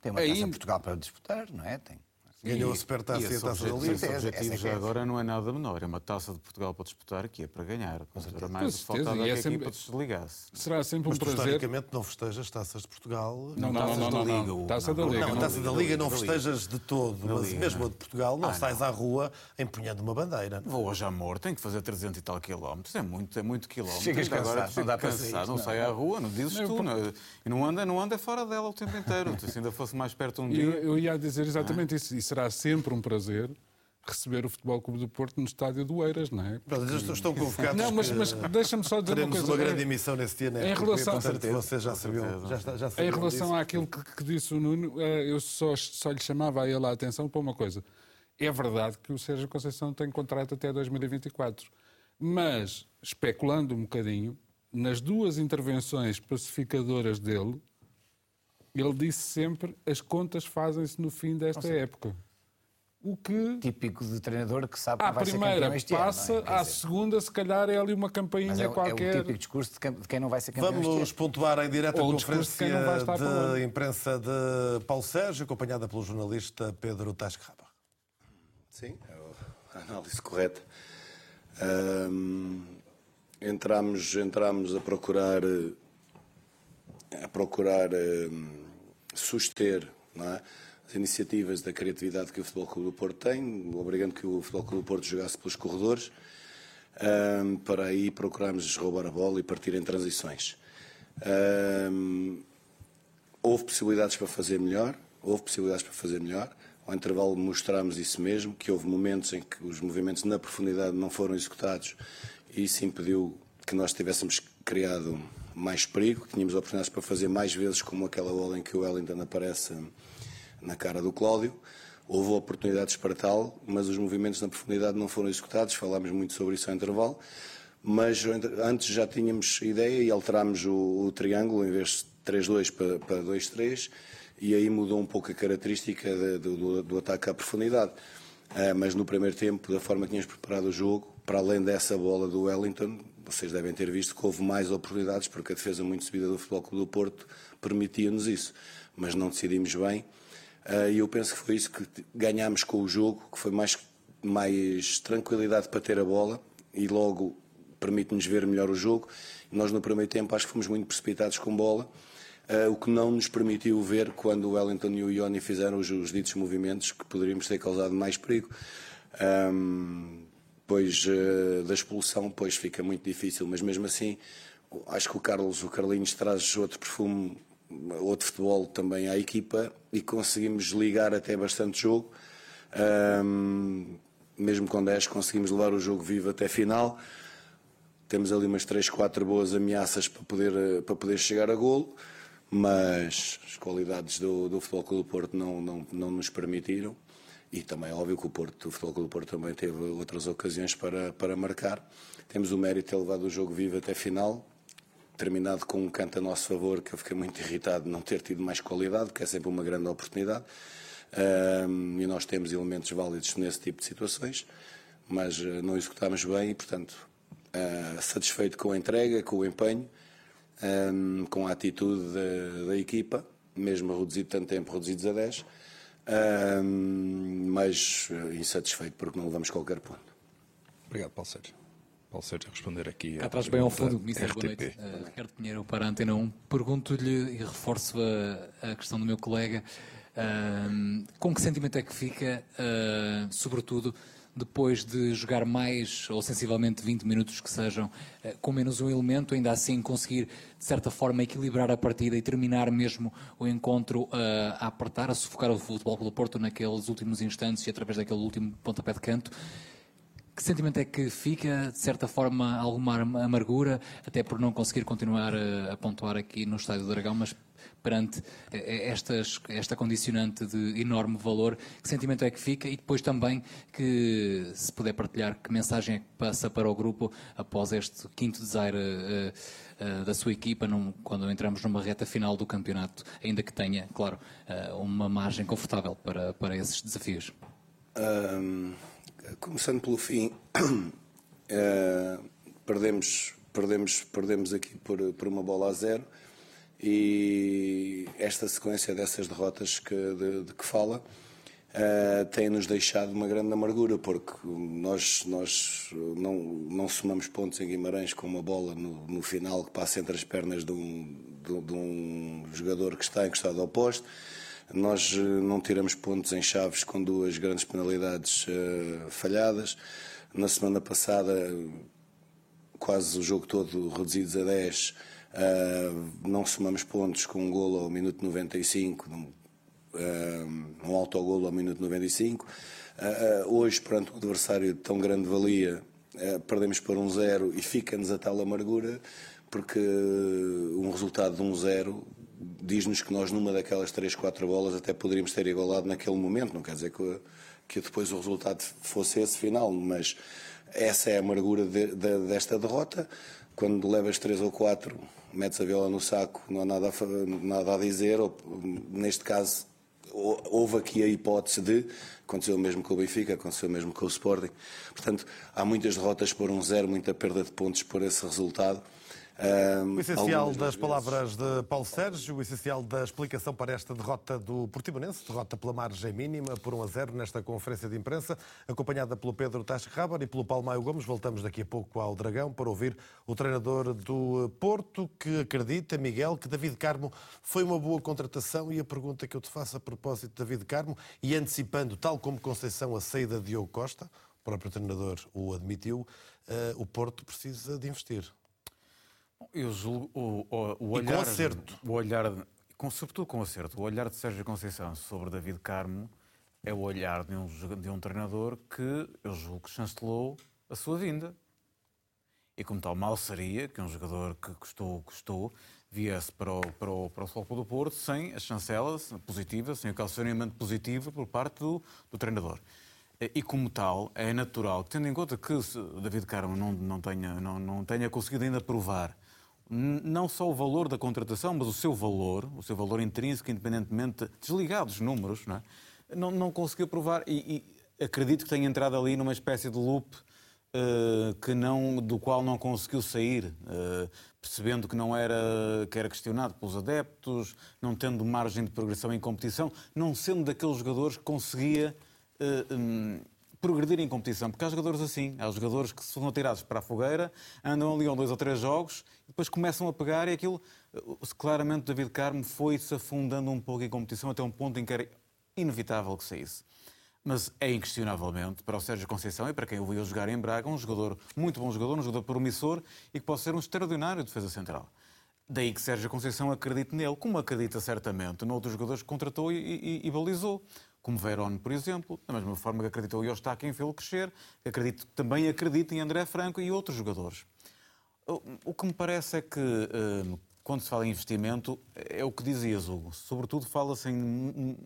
tem uma Ainda... Taça Portugal para disputar, não é? Tem. Ganhou a Supertaça e, a Taça da Liga. Esse objetivo já agora é não é nada menor. É uma Taça de Portugal para disputar que é para ganhar. Era mais o faltava é que a equipa desligasse. Será sempre um Mas prazer. historicamente não festejas Taças de Portugal. Não, não, não. não, não, não. Taça da Liga. Não, Taça da Liga não festejas de todo. Mas mesmo a de Portugal não ah, sais à rua empunhando uma bandeira. Vou hoje a amor, tenho que fazer 300 e tal quilómetros. É muito, é muito quilómetros. Chegas agora, não dá para sair. Não sai à rua, não dizes tu. E não anda, não anda fora dela o tempo inteiro. Se ainda fosse mais perto um dia. Eu ia dizer exatamente isso. Será sempre um prazer receber o Futebol Clube do Porto no estádio do Eiras, não é? Porque... Estão convocados. Não, mas, mas deixa-me só dizer uma coisa. uma grande emissão nesse dia, né? Em relação, porque, você já sabia, já, já Em relação disso. àquilo que, que, disse o Nuno, eh, eu só, só lhe chamava a ele a atenção para uma coisa. É verdade que o Sérgio Conceição tem contrato até 2024, mas, especulando um bocadinho, nas duas intervenções pacificadoras dele, ele disse sempre as contas fazem-se no fim desta época. O que... Típico de treinador que sabe que à vai primeira, ser campeão este passa, ano. É? À segunda, se calhar, é ali uma campainha é, qualquer. É o típico discurso de quem não vai ser campeão Vamos pontuar em direto a conferência de, de imprensa de Paulo Sérgio, acompanhada pelo jornalista Pedro Tascarraba. Sim, é a análise correta. Um, entramos, entramos a procurar a procurar um, suster, é? as iniciativas da criatividade que o Futebol Clube do Porto tem, obrigando que o Futebol Clube do Porto jogasse pelos corredores, um, para aí procurarmos roubar a bola e partir em transições. Um, houve possibilidades para fazer melhor, houve possibilidades para fazer melhor. Ao intervalo mostramos isso mesmo, que houve momentos em que os movimentos na profundidade não foram executados e isso impediu que nós tivéssemos criado mais perigo, que tínhamos oportunidades para fazer mais vezes, como aquela bola em que o Wellington aparece na cara do Cláudio. Houve oportunidades para tal, mas os movimentos na profundidade não foram executados. Falámos muito sobre isso ao intervalo. Mas antes já tínhamos ideia e alterámos o, o triângulo, em vez de 3-2 para, para 2-3, e aí mudou um pouco a característica de, do, do, ataque à profundidade. Uh, mas no primeiro tempo, da forma que tínhamos preparado o jogo, para além dessa bola do Wellington, vocês devem ter visto que houve mais oportunidades, porque a defesa muito subida do Futebol Clube do Porto permitia-nos isso. Mas não decidimos bem ah, e eu penso que foi isso que ganhámos com o jogo, que foi mais, mais tranquilidade para ter a bola e logo permite-nos ver melhor o jogo. Nós no primeiro tempo acho que fomos muito precipitados com bola, uh, o que não nos permitiu ver quando o Wellington e o Ioni fizeram os, os ditos movimentos que poderíamos ter causado mais perigo. Pois uh, da expulsão pois fica muito difícil, mas mesmo assim acho que o Carlos, o Carlinhos traz outro perfume outro futebol também à equipa e conseguimos ligar até bastante jogo. Um, mesmo com 10 conseguimos levar o jogo vivo até final. Temos ali umas 3, 4 boas ameaças para poder, para poder chegar a golo, mas as qualidades do, do Futebol Clube do Porto não, não, não nos permitiram. E também é óbvio que o, Porto, o Futebol Clube Porto também teve outras ocasiões para, para marcar. Temos o mérito de ter levado o jogo vivo até final, terminado com um canto a nosso favor, que eu fiquei muito irritado de não ter tido mais qualidade, que é sempre uma grande oportunidade. Um, e nós temos elementos válidos nesse tipo de situações, mas uh, não executámos bem e, portanto, uh, satisfeito com a entrega, com o empenho, um, com a atitude da, da, equipa, mesmo reduzido tanto tempo, reduzidos a 10, um, mas uh, insatisfeito porque não levamos qualquer ponto. Obrigado, Paulo Sérgio. Paulo Sérgio responder aqui. Cá atrás bem ao fundo, Mister, boa noite. Uh, Ricardo Pinheiro para a Antena 1. Pergunto-lhe e reforço a, a, questão do meu colega. Uh, com que sentimento é que fica, uh, sobretudo, depois de jogar mais ou sensivelmente 20 minutos que sejam, com menos um elemento, ainda assim conseguir, de certa forma, equilibrar a partida e terminar mesmo o encontro a apertar, a sufocar o futebol pelo Porto naqueles últimos instantes e através daquele último pontapé de canto? que sentimento é que fica, de certa forma, alguma amargura, até por não conseguir continuar a, a pontuar aqui no Estádio do Dragão, mas perante estas, esta condicionante de enorme valor, que sentimento é que fica? E depois também que, se puder partilhar, que mensagem é que passa para o grupo após este quinto desaire uh, uh, da sua equipa, num, quando entramos numa reta final do campeonato, ainda que tenha, claro, uh, uma margem confortável para, para esses desafios? Um Começando pelo fim, perdemos, perdemos, perdemos aqui por, por uma bola a zero e esta sequência dessas derrotas que, de, de que fala uh, tem-nos deixado uma grande amargura porque nós, nós não, não somamos pontos em Guimarães com uma bola no, no final que passa entre as pernas de um, de, de um jogador que está encostado ao poste nós eh, não tiramos pontos em Chaves com duas grandes penalidades uh, falhadas. Na semana passada, quase o jogo todo reduzidos a 10, uh, não somamos pontos com um golo ao minuto 95, um, uh, um autogolo ao minuto 95. Uh, hoje, perante um adversário de tão grande valia, perdemos por um zero e fica-nos a tal amargura, porque um resultado de um zero diz-nos que nós numa daquelas três, quatro bolas até poderíamos ter igualado naquele momento, não quer dizer que, que depois o resultado fosse esse final, mas essa é a amargura de, de, desta derrota. Quando levas três ou quatro, metes a viola no saco, não há nada a, nada a dizer, ou, neste caso houve aqui a hipótese de, aconteceu o mesmo com o Benfica, aconteceu o mesmo com o Sporting, portanto há muitas derrotas por um zero, muita perda de pontos por esse resultado, o essencial das palavras de Paulo Sérgio, o essencial da explicação para esta derrota do Portimonense, derrota pela margem mínima por 1 a 0 nesta conferência de imprensa, acompanhada pelo Pedro Tasca e pelo Paulo Maio Gomes. Voltamos daqui a pouco ao Dragão para ouvir o treinador do Porto, que acredita, Miguel, que David Carmo foi uma boa contratação e a pergunta que eu te faço a propósito de David Carmo e antecipando, tal como Conceição, a saída de Diogo Costa, o próprio treinador o admitiu, eh, o Porto precisa de investir. Eu julgo o, o, o olhar. E com acerto. O olhar, com, sobretudo com acerto, o olhar de Sérgio Conceição sobre David Carmo é o olhar de um, de um treinador que eu julgo que chancelou a sua vinda. E como tal, mal seria que um jogador que custou, custou viesse para o, para o, para o Futebol do Porto sem a chancela positiva, sem o calcionamento positivo por parte do, do treinador. E como tal, é natural, tendo em conta que David Carmo não, não, tenha, não, não tenha conseguido ainda provar não só o valor da contratação, mas o seu valor, o seu valor intrínseco, independentemente, desligado dos números, não, é? não, não conseguiu provar e, e, acredito que tenha entrado ali numa espécie de loop uh, que não, do qual não conseguiu sair, uh, percebendo que não era, que era questionado pelos adeptos, não tendo margem de progressão em competição, não sendo daqueles jogadores que conseguia uh, um, progredir em competição, porque há jogadores assim, há jogadores que são tirados para a fogueira, andam ali um, dois ou três jogos, e depois começam a pegar e aquilo, eh, claramente David Carmo foi-se afundando um pouco em competição até um ponto em que era inevitável que saísse. Mas é inquestionavelmente, para o Sérgio Conceição e para quem o viu jogar em Braga, um jogador, muito bom jogador, um jogador promissor e que pode ser um extraordinário defesa central. Daí que Sérgio Conceição acredite nele, como acredita certamente noutros jogadores que contratou e, e, e balizou como Verón, por exemplo, da mesma forma que acreditou em Eustáquio em fê-lo crescer, acredito, também acredito em André Franco e outros jogadores. O que me parece é que, eh, quando se fala em investimento, é o que dizias, Hugo. Sobretudo fala-se em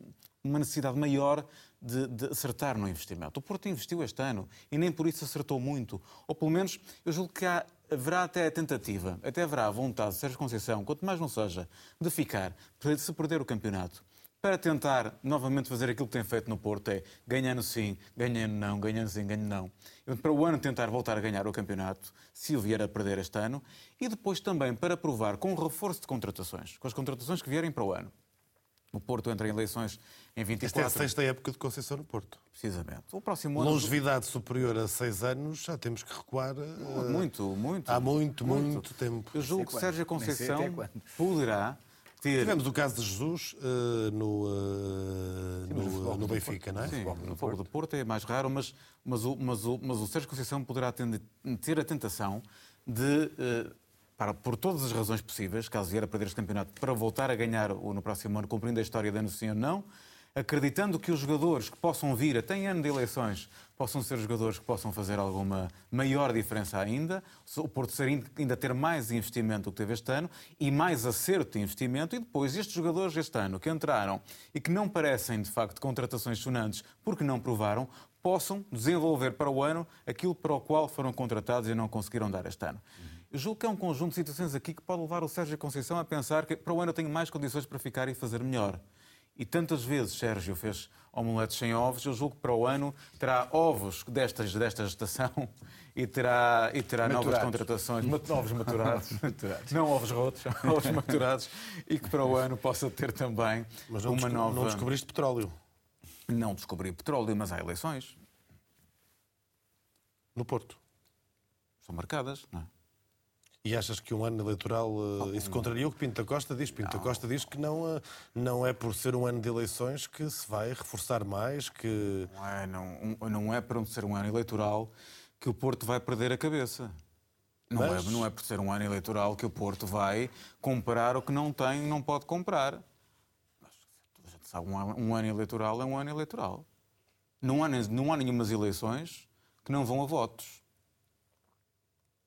uma necessidade maior de, de, acertar no investimento. O Porto investiu este ano e nem por isso acertou muito. Ou pelo menos, eu julgo que há, haverá até a tentativa, até haverá a vontade de Sérgio Conceição, quanto mais não seja, de ficar, se perder o campeonato para tentar novamente fazer aquilo que tem feito no Porto, é ganhando sim, ganhando não, ganhando sim, ganhando não. Para o ano tentar voltar a ganhar o campeonato, se o vier a perder este ano, e depois também para provar com o reforço de contratações, com as contratações que vierem para o ano. O Porto entra em eleições em 24. Esta é a sexta época de Conceição no Porto. Precisamente. O próximo ano... Longevidade superior a seis anos, já temos que recuar... Muito, muito. Há muito, muito, muito tempo. Eu julgo que Sérgio Conceição poderá ter... Tivemos o caso de Jesus uh, no, uh, no, no, Benfica, não é? Sim, no Fogo do Porto é mais raro, mas, mas, o, mas, o, mas o Sérgio Conceição poderá ter, ter a tentação de, uh, para, por todas as razões possíveis, caso vier a perder este campeonato, para voltar a ganhar no próximo ano, cumprindo a história de ano sim ou não, acreditando que os jogadores que possam vir, até em ano de eleições, possam ser jogadores que possam fazer alguma maior diferença ainda, o Porto ser ainda ter mais investimento do que teve este ano e mais acerto de investimento, e depois estes jogadores este ano que entraram e que não parecem de facto contratações sonantes porque não provaram, possam desenvolver para o ano aquilo para o qual foram contratados e não conseguiram dar este ano. Eu julgo que é um conjunto de situações aqui que pode levar o Sérgio Conceição a pensar que para o ano eu tenho mais condições para ficar e fazer melhor. E tantas vezes Sérgio fez omeletes sem ovos, eu julgo que para o ano terá ovos destas, desta gestação e terá, e terá novas contratações, novos maturados, maturados, não ovos rotos, ovos maturados, e que para o ano possa ter também mas não uma nova... Não descobriste petróleo? Não descobri petróleo, mas há eleições. No Porto? São marcadas, não é? E achas que um ano eleitoral uh, isso contraria o que Pinto Costa diz? Pinto Costa diz que não, uh, não é por ser um ano de eleições que se vai reforçar mais, que... Não é, não, não é para ser um ano eleitoral que o Porto vai perder a cabeça. Não, Mas... é, não é por ser um ano eleitoral que o Porto vai comprar o que não tem, não pode comprar. Mas toda a gente sabe, um, um ano eleitoral é um ano eleitoral. Não há, não há nenhumas eleições que não vão a votos.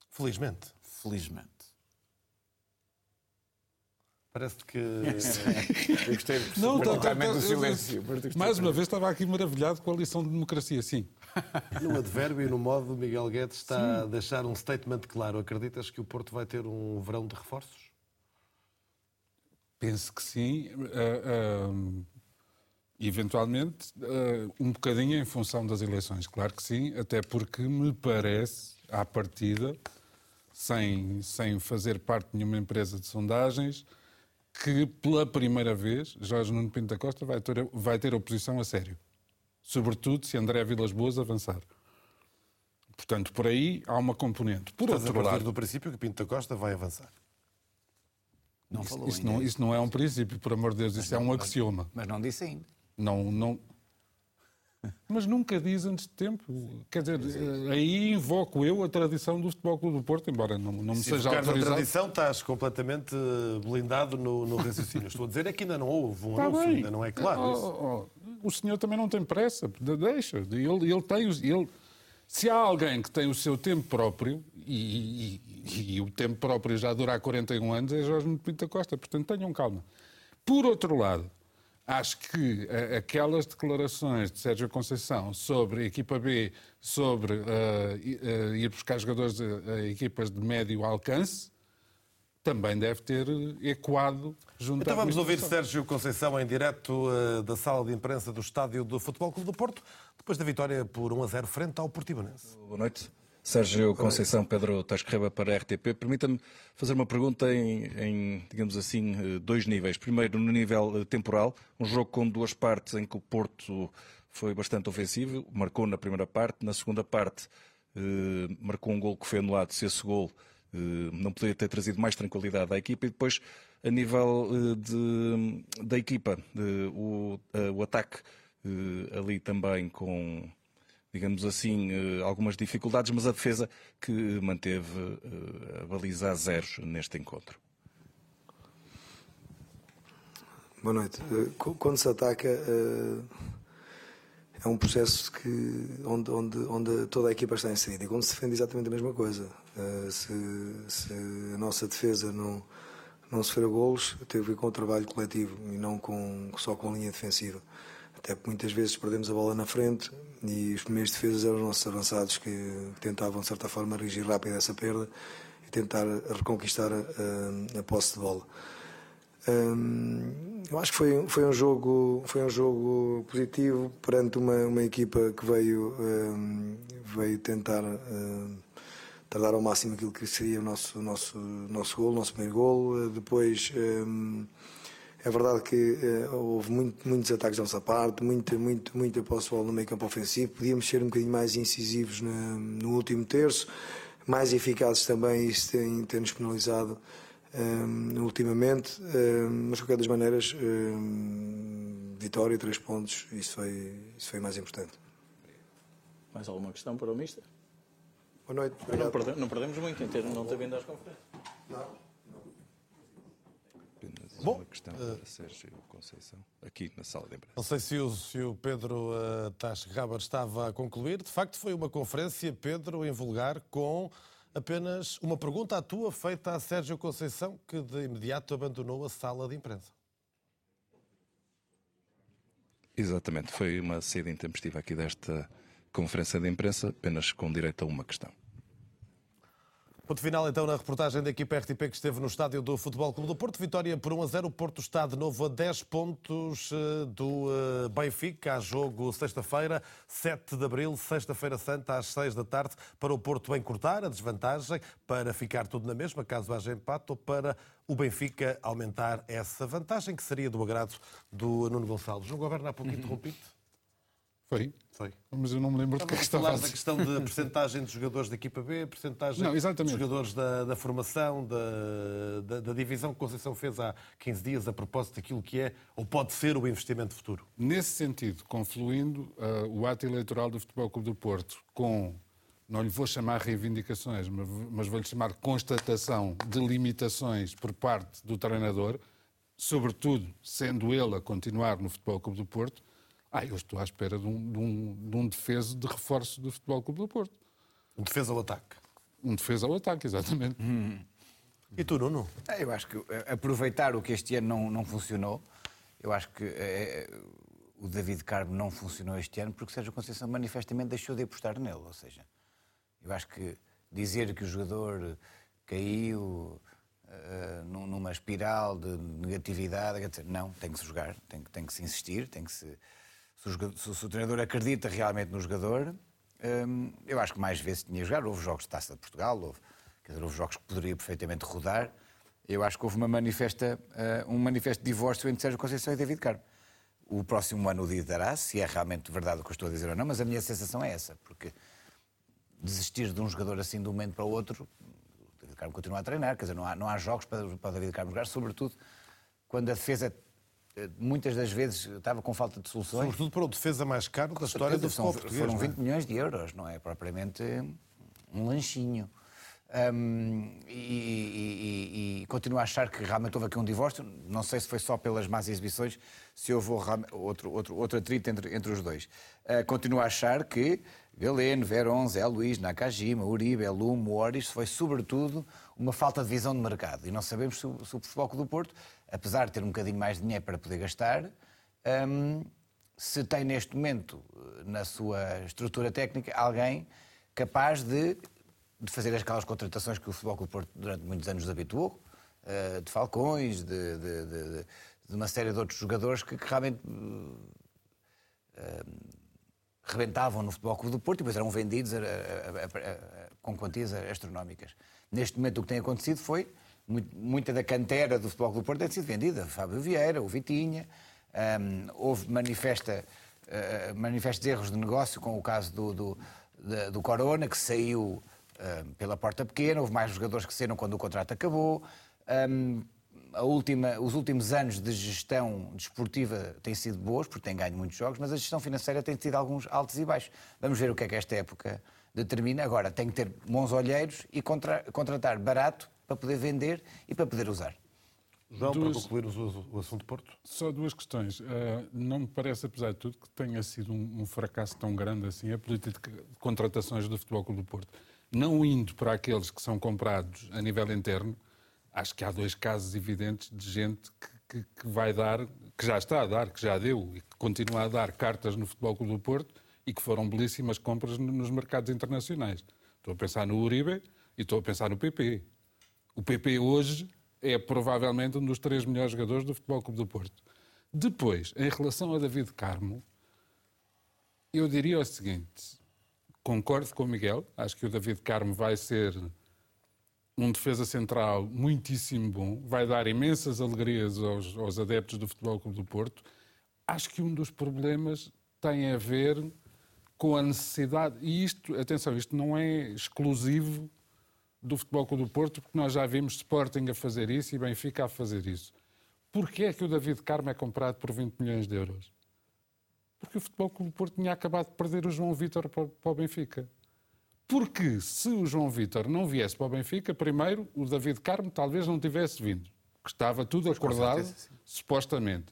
Felizmente felizmente. Parece que. eu gostei não, tá, tá, tá, do silêncio. Mais uma vez estava aqui maravilhado com a lição de democracia, sim. No advérbio e no modo, Miguel Guedes está sim. a deixar um statement claro. Acreditas que o Porto vai ter um verão de reforços? Penso que sim. Uh, uh, eventualmente, uh, um bocadinho em função das eleições, claro que sim, até porque me parece, à partida, sem, sem fazer parte de nenhuma empresa de sondagens, que pela primeira vez Jorge Nuno Pinto da Costa vai ter, vai ter oposição a sério. Sobretudo se André Vilas Boas avançar. Portanto, por aí há uma componente. Por Estás outro a lado, do princípio que Pinto da Costa vai avançar. Não isso, isso, não, isso não é um princípio, por amor de Deus, mas isso não, é um axioma. Mas não disse ainda. Não, não, mas nunca diz antes de tempo. Quer dizer, aí invoco eu a tradição do Futebol Clube do Porto, embora não, não me Se seja autorizado. a tradição, estás completamente blindado no, no raciocínio. Estou a dizer é que ainda não houve um tá anúncio, bem. ainda não é claro oh, oh, oh, o senhor também não tem pressa, deixa. Ele, ele tem... Ele, se há alguém que tem o seu tempo próprio, e, e, e o tempo próprio já dura há 41 anos, é Jorge Pinto Costa. Portanto, tenham calma. Por outro lado, Acho que uh, aquelas declarações de Sérgio Conceição sobre a equipa B, sobre uh, ir buscar jogadores a equipas de médio alcance, também deve ter ecoado junto Então vamos ouvir Sérgio Conceição em direto da sala de imprensa do estádio do Futebol Clube do Porto, depois da vitória por 1 a 0 frente ao Portimonense. Boa noite. Sérgio Conceição, Pedro Tascarreba para a RTP. Permita-me fazer uma pergunta em, em, digamos assim, eh, dois níveis. Primeiro, no nível eh, temporal, um jogo com duas partes em que o Porto foi bastante ofensivo, marcou na primeira parte, na segunda parte eh, marcou um gol que foi anulado, se esse gol eh, não poderia ter trazido mais tranquilidade à equipa e depois, a nível eh, de, da equipa, o, eh, o ataque ali também com digamos assim, eh, algumas dificuldades, mas a defesa que manteve eh, a baliza a zeros neste encontro. Boa noite. Eh, quando se ataca, é um processo que, onde, onde, onde toda a equipa está inserida. E quando se defende exatamente a mesma coisa. Se, se a nossa defesa não, não sofrer golos, teve a ver com o trabalho coletivo e não com, só com a linha defensiva. Até porque muitas vezes perdemos a bola na frente e os primeiros defesas eram os nossos avançados que tentavam, de certa forma, reagir rápido a essa perda e tentar reconquistar a, a posse de bola. Hum, eu acho que foi, foi, um jogo, foi um jogo positivo perante uma, uma equipa que veio, hum, veio tentar hum, tardar ao máximo aquilo que seria o nosso, nosso, nosso gol, o nosso primeiro gol. Depois é verdade que uh, houve muito, muitos ataques da nossa parte, muita, muito, muita posse no meio campo ofensivo. Podíamos ser um bocadinho mais incisivos na, no último terço, mais eficazes também, isso tem, tem nos penalizado um, ehm, ultimamente. Um, ehm, mas, de qualquer das maneiras, um, ehm, vitória, três pontos, isso foi, isso foi mais importante. Mais alguma questão para o Mister? Boa noite. Não, perdemos muito em ter não ter vindo às conferências. Não. Não. Bom, uma questão uh, Sérgio Conceição, aqui na sala de imprensa. Não sei se o, se o Pedro uh, estava a concluir. De facto, foi uma conferência, Pedro, em vulgar, com apenas uma pergunta à tua feita a Sérgio Conceição, que de imediato abandonou a sala de imprensa. Exatamente, foi uma saída intempestiva aqui desta conferência de imprensa, apenas com direito a uma questão. Ponto final então na reportagem da equipa RTP que esteve no estádio do Futebol Clube do Porto. Vitória por 1 a 0. O Porto está de novo a 10 pontos eh, do eh, Benfica. Há jogo sexta-feira, 7 de abril, sexta-feira santa, às 6 da tarde, para o Porto encurtar a desvantagem, para ficar tudo na mesma, caso haja empate, ou para o Benfica aumentar essa vantagem, que seria do agrado do Nuno Gonçalves. Não governa há pouco interrompido? Foi. Foi. Mas eu não me lembro do que é que estava a falar da questão da percentagem de jogadores da equipa B, percentagem não, de jogadores da, da formação, da, da, da, divisão que Conceição fez há 15 dias a propósito daquilo que é ou pode ser o investimento futuro. Nesse sentido, confluindo uh, o ato eleitoral do Futebol Clube do Porto com, não lhe vou chamar reivindicações, mas, mas vou-lhe chamar constatação de limitações por parte do treinador, sobretudo sendo ele a continuar no Futebol Clube do Porto, ah, eu estou à espera de um, de um, de um defesa de reforço do Futebol Clube do Porto. Um defesa ao ataque. Um defesa ao ataque, exatamente. Hum. E tu, Nuno? É, eu acho que eh, aproveitar o que este ano não, não funcionou, eu acho que é, o David Carmo não funcionou este ano porque o Sérgio Conceição manifestamente deixou de apostar nele. Ou seja, eu acho que dizer que o jogador caiu uh, numa espiral de negatividade, quer dizer, não, tem que se jogar, tem, tem que se insistir, tem que se se o, jogador, se o treinador acredita realmente no jogador, hum, eu acho que mais vezes tinha jogar. Houve jogos de Taça de Portugal, houve, quer dizer, houve jogos que poderia perfeitamente rodar. Eu acho que houve uma manifesta, uh, um manifesto de divórcio entre Sérgio Conceição e David Carmo. O próximo ano o dia dará, se é realmente verdade o que eu estou a dizer ou não, mas a minha sensação é essa, porque desistir de um jogador assim de um momento para o outro, o David Carmo continua a treinar, quer dizer, não há, não há jogos para, para o David Carmo jogar, sobretudo quando a defesa muitas das vezes estava com falta de soluções. Sobretudo para o defesa mais caro da história do futebol português. Foram 20 é? milhões de euros, não é propriamente um lanchinho. Um, e, e, e, continuo a achar que realmente houve aqui um divórcio. Não sei se foi só pelas más exibições, se houve outro, outro, outro atrito entre, entre os dois. Uh, continuo a achar que Galeno, Verón, Zé Luís, Nakajima, Uribe, Elum, Moores foi sobretudo uma falta de visão de mercado. E não sabemos se o, se o Futebol do Porto apesar de ter um bocadinho mais de dinheiro para poder gastar, um, se tem neste momento, na sua estrutura técnica, alguém capaz de, de fazer aquelas contratações que o Futebol Clube Porto durante muitos anos nos habituou, uh, de Falcões, de, de, de, de, uma série de outros jogadores que, que realmente uh, rebentavam no Futebol Clube do Porto e depois eram vendidos a, a, a, com quantias astronómicas. Neste momento o que tem acontecido foi muita da cantera do Futebol Clube Porto tem sido vendida. Fábio Vieira, o Vitinha, um, houve manifesta, uh, manifestos erros de negócio com o caso do, do, do Corona, que saiu uh, pela porta pequena, houve mais jogadores que saíram quando o contrato acabou. Um, última, os últimos anos de gestão desportiva têm sido boas, porque têm ganho muitos jogos, mas a gestão financeira tem tido alguns altos e baixos. Vamos ver o que é que esta época determina. Agora, tem que ter bons olheiros e contra, contratar barato para poder vender e para poder usar. João, duas... para concluir o, o, assunto Porto? Só duas questões. Uh, não me parece, apesar de tudo, que tenha sido um, um, fracasso tão grande assim a política de contratações do Futebol Clube do Porto. Não indo para aqueles que são comprados a nível interno, acho que há dois casos evidentes de gente que, que, que vai dar, que já está a dar, que já deu e que continua a dar cartas no Futebol Clube do Porto e que foram belíssimas compras nos mercados internacionais. Estou a pensar no Uribe e estou a pensar no PP. O PP hoje é provavelmente um dos três melhores jogadores do Futebol Clube do Porto. Depois, em relação a David Carmo, eu diria o seguinte: concordo com o Miguel, acho que o David Carmo vai ser um defesa central muitíssimo bom, vai dar imensas alegrias aos, aos adeptos do Futebol Clube do Porto. Acho que um dos problemas tem a ver com a necessidade, e isto, atenção, isto não é exclusivo do Futebol Clube do Porto, porque nós já vimos Sporting a fazer isso e Benfica a fazer isso. Porquê é que o David Carmo é comprado por 20 milhões de euros? Porque o Futebol Clube do Porto tinha acabado de perder o João Vitor para o Benfica. Porque se o João Vitor não viesse para o Benfica, primeiro, o David Carmo talvez não tivesse vindo. que estava tudo acordado, supostamente.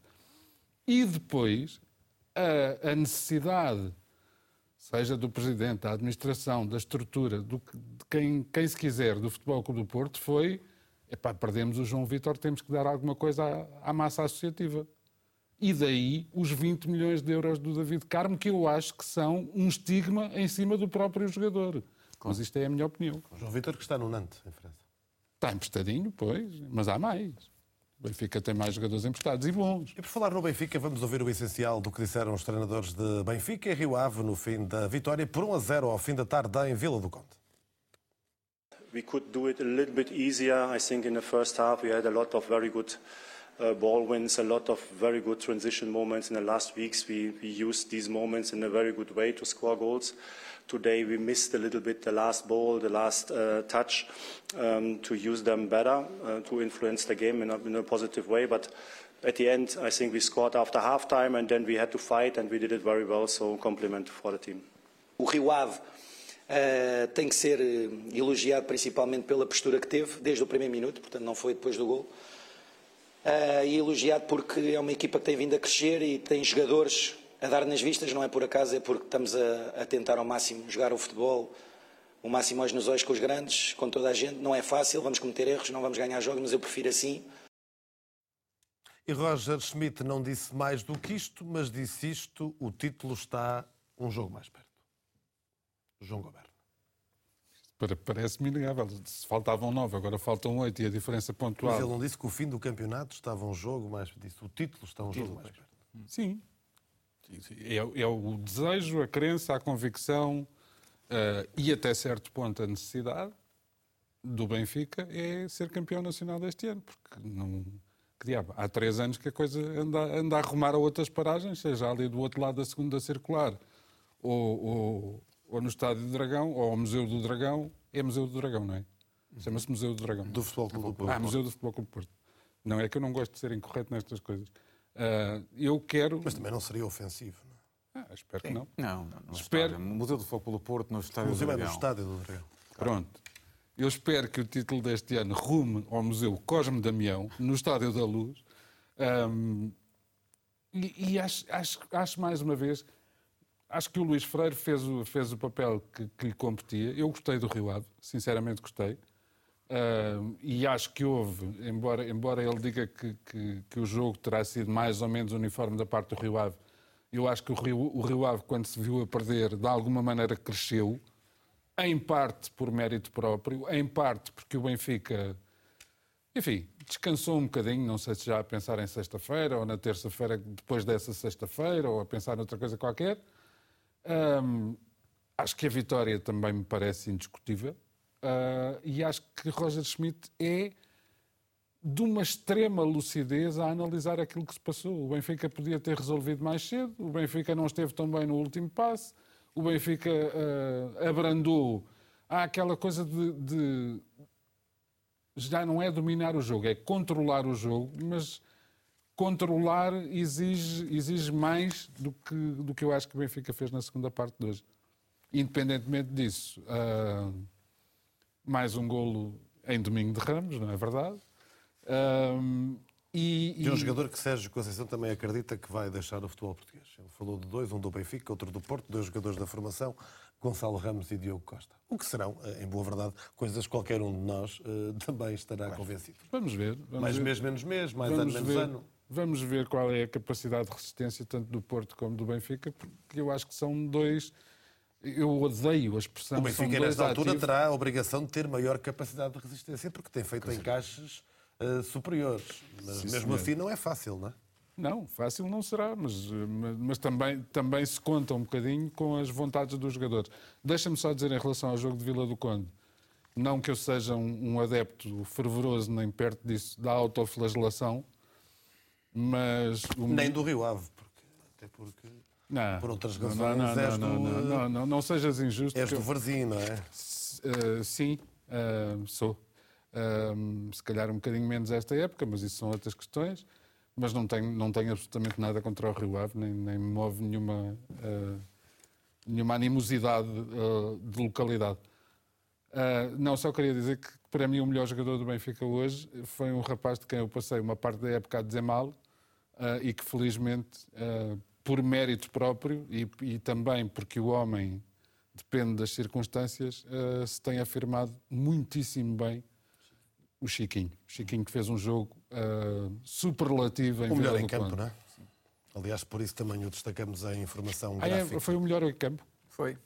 E depois, a, a, necessidade, seja do Presidente, da administração, da estrutura, do, de quem, quem se quiser, do Futebol Clube do Porto, foi, epá, perdemos o João Vitor, temos que dar alguma coisa à, à massa associativa. E daí os 20 milhões de euros do David Carmo, que eu acho que são um estigma em cima do próprio jogador. Mas isto é a minha opinião. O João Vitor que está no Nantes, em França. Está emprestadinho, pois, mas há mais. O Benfica tem mais jogadores emprestados e bons. E por falar no Benfica, vamos ouvir o essencial do que disseram os treinadores de Benfica e Rio Ave no fim da vitória por 1 a 0 ao fim da tarde em Vila do Conde. We could do it a little bit easier. I think in the first half we had a lot of very good uh, ball wins, a lot of very good transition moments in the last weeks. We, we used these moments in a very good way to score goals. Today we missed a little bit the last ball, the last uh, touch, um, to use them better, uh, to influence the game in a, in a, positive way. But at the end, I think we scored after halftime and then we had to fight and we did it very well, so compliment for the team. O Rio Ave uh, tem que ser elogiado principalmente pela postura que teve desde o primeiro minuto, portanto não foi depois do gol. Uh, e elogiado porque é uma equipa que tem vindo a crescer e tem jogadores a dar nas vistas, não é por acaso, é porque estamos a, a tentar ao máximo jogar o futebol, o máximo aos nos olhos com os grandes, com toda a gente. Não é fácil, vamos cometer erros, não vamos ganhar jogos, mas eu prefiro assim. E Roger Schmidt não disse mais do que isto, mas disse isto: o título está um jogo mais perto. João Goberno. Parece-me inegável. Se faltavam nove, agora faltam oito e a diferença pontual. Mas ele não disse que o fim do campeonato estava um jogo mais. Disse o título está um jogo mais perto. Sim, é, é, o desejo, a crença, a convicção uh, e até certo ponto a necessidade do Benfica é ser campeão nacional deste ano, porque não. Que diabo, há três anos que a coisa anda, anda a arrumar a outras paragens, seja ali do outro lado da segunda circular, ou, ou, ou no Estádio do Dragão, ou ao Museu do Dragão. É Museu do Dragão, não é? Chama-se Museu do Dragão. Do Futebol Clube do Porto. Ah, Museu do Futebol Clube do Porto. Não é que eu não gosto de ser incorreto nestas coisas. Uh, eu quero. Mas também não seria ofensivo, não é? Ah, espero que não. Não, não. no espero... Estádio. Museu do Foco do Porto, no Estádio Museu do Dragão. é no Estádio do Dragão. Pronto. Eu espero que o título deste ano rume ao Museu Cosme Damião, no Estádio da Luz. Um, e, e acho, acho, acho, mais uma vez, acho que o Luís Freire fez o, fez o papel que, que lhe competia. Eu gostei do Rio Ave, sinceramente gostei. Uh, e acho que houve, embora, embora ele diga que, que, que, o jogo terá sido mais ou menos uniforme da parte do Rio Ave, eu acho que o Rio, o Rio Ave, quando se viu a perder, de alguma maneira cresceu, em parte por mérito próprio, em parte porque o Benfica, enfim, descansou um bocadinho, não sei se já a pensar em sexta-feira ou na terça-feira depois dessa sexta-feira ou a pensar noutra coisa qualquer. Acho que a vitória também me parece indiscutível. Uh, e acho que Roger Schmidt é de uma extrema lucidez a analisar aquilo que se passou. O Benfica podia ter resolvido mais cedo, o Benfica não esteve tão bem no último passe, o Benfica uh, abrandou. Há aquela coisa de, de, Já não é dominar o jogo, é controlar o jogo, mas controlar exige, exige mais do que, do que eu acho que o Benfica fez na segunda parte de hoje. Independentemente disso. Uh, mais um golo em domingo de Ramos, não é verdade? Um, e, e... De um jogador que Sérgio Conceição também acredita que vai deixar o futebol português. Ele falou de dois, um do Benfica, outro do Porto, dois jogadores da formação, Gonçalo Ramos e Diogo Costa. O que serão, eh, em boa verdade, coisas que qualquer um de nós uh, também estará claro. convencido. Vamos ver. Vamos mais ver. mês, menos mês, mais vamos ano, menos ver. ano. Vamos ver qual é a capacidade de resistência tanto do Porto como do Benfica, porque eu acho que são dois eu odeio a expressão. O Benfica, nesta altura, ativos. terá a obrigação de ter maior capacidade de resistência, porque tem feito encaixes uh, superiores. Mas Sim, mesmo assim não é fácil, não é? Não, fácil não será, mas, mas, mas, também, também se conta um bocadinho com as vontades dos jogadores. Deixa-me só dizer em relação ao jogo de Vila do Conde, não que eu seja um, um adepto fervoroso nem perto disso da autoflagelação, mas... O... Nem do Rio Ave, porque, até porque não, por outras razões. Não, não, não, não, não, não, não, não, sejas injusto. És do Varzim, não é? Uh, sim, uh, sou. Uh, se calhar um bocadinho menos esta época, mas isso são outras questões. Mas não tenho, não tenho absolutamente nada contra o Rio Ave, nem, nem me move nenhuma, nenhuma animosidade de localidade. não, só queria dizer que para mim o melhor jogador do Benfica hoje foi um rapaz de quem eu passei uma parte da época a dizer mal uh, e que felizmente, uh, por mérito próprio e, e, também porque o homem depende das circunstâncias, uh, se tem afirmado muitíssimo bem o Chiquinho. O Chiquinho que fez um jogo superlativo em O melhor em campo, não é? Aliás, por isso também o destacamos em informação ah, é? gráfica. É, foi o melhor em campo? Foi.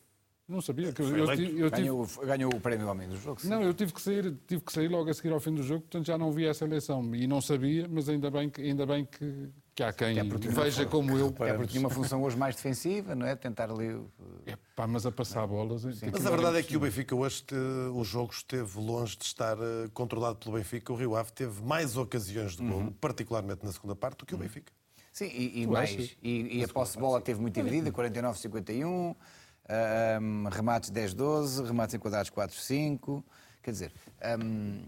Não sabia. Que eu, eu, eu, eu ganhou, tive... ganhou, o prémio homem do jogo. Sim. Não, eu tive que, sair, tive que sair logo a seguir ao fim do jogo, portanto já não vi essa eleição. E não sabia, mas ainda bem que, ainda bem que, que há quem é veja como eu. É porque tinha uma função hoje mais defensiva, não é? Tentar ali. É, pá, mas a passar bolas. Mas a verdade é que o Benfica hoje, o jogo esteve longe de estar eh, controlado pelo Benfica. O Rio Ave teve mais ocasiões de gol, uhum. particularmente na segunda parte, do que o Benfica. Sim, e, e mais. E, e a posse de bola teve muito dividida, 49-51 um, remates 10-12, remates enquadrados 4-5. Quer dizer, um,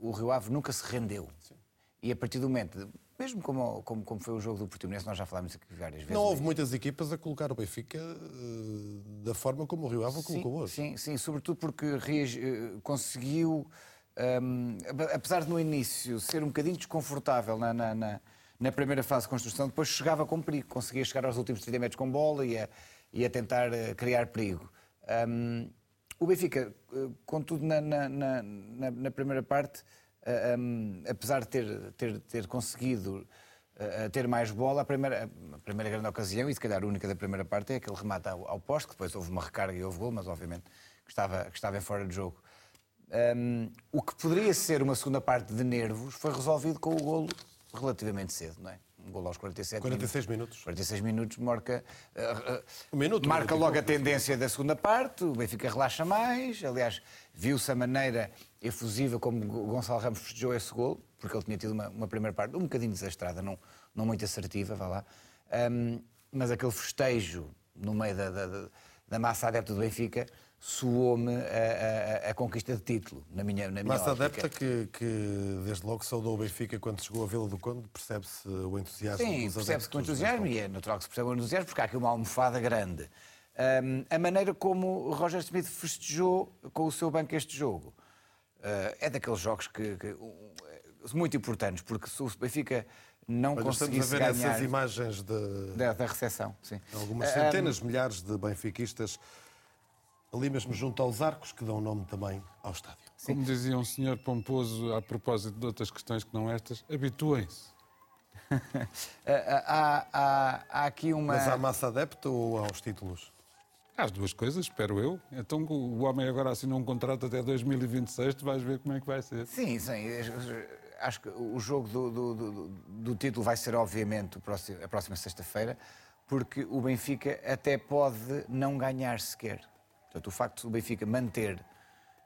o Rio Ave nunca se rendeu. Sim. E a partir do momento, mesmo como, como, como, foi o jogo do Portimonense, nós já falámos aqui várias vezes. Não houve muitas equipas a colocar o Benfica uh, da forma como o Rio Ave colocou hoje. Sim, sim, sobretudo porque uh, conseguiu, um, apesar de no início ser um bocadinho desconfortável na, na, na, na, primeira fase de construção, depois chegava com perigo, conseguia chegar aos últimos 30 metros com bola e a, e a tentar eh, criar perigo. Um, o Benfica, eh, contudo, na, na, na, na primeira parte, um, apesar de ter, ter, ter conseguido uh, ter mais bola, a primeira, a primeira grande ocasião, e se calhar a única da primeira parte, é aquele remate ao, ao poste, que depois houve uma recarga e houve gol, mas obviamente que estava, que estava em fora de jogo. Um, o que poderia ser uma segunda parte de nervos foi resolvido com o golo relativamente cedo, não é? Um gol aos 47 46 minutos. 46 minutos marca, uh, um minuto, marca logo a tendência da segunda parte, o Benfica relaxa mais. Aliás, viu-se a maneira efusiva como Gonçalo Ramos festejou esse gol, porque ele tinha tido uma, uma primeira parte um bocadinho desastrada, não, não muito assertiva, vá lá. Um, mas aquele festejo no meio da, da, da massa adepta do Benfica soou-me a, a, a, conquista de título, na minha, na minha Massa adepta que, que, desde logo, saudou o Benfica quando chegou à Vila do Conde, percebe-se o entusiasmo Sim, percebe-se com entusiasmo, e é natural que se perceba o entusiasmo, porque há aqui uma almofada grande. Um, a maneira como Roger Smith festejou com o seu banco este jogo uh, é daqueles jogos que, que uh, muito importantes, porque se o Benfica não Olha, conseguisse estamos a ver ganhar... essas imagens de... da, da recepção, sim. Algumas centenas, um, milhares de benfiquistas ali mesmo junto aos arcos, que dão nome também ao estádio. Sim. Como dizia um senhor pomposo a propósito de outras questões que não estas, habituem-se. há, há, há, aqui uma. Mas à massa adepta ou aos títulos? As duas coisas, espero eu. Então o homem agora assinou um contrato até 2026, tu vais ver como é que vai ser. Sim, sim. Acho que o jogo do, do, do, do título vai ser, obviamente, próximo, a próxima sexta-feira, porque o Benfica até pode não ganhar sequer. Portanto, o facto do Benfica manter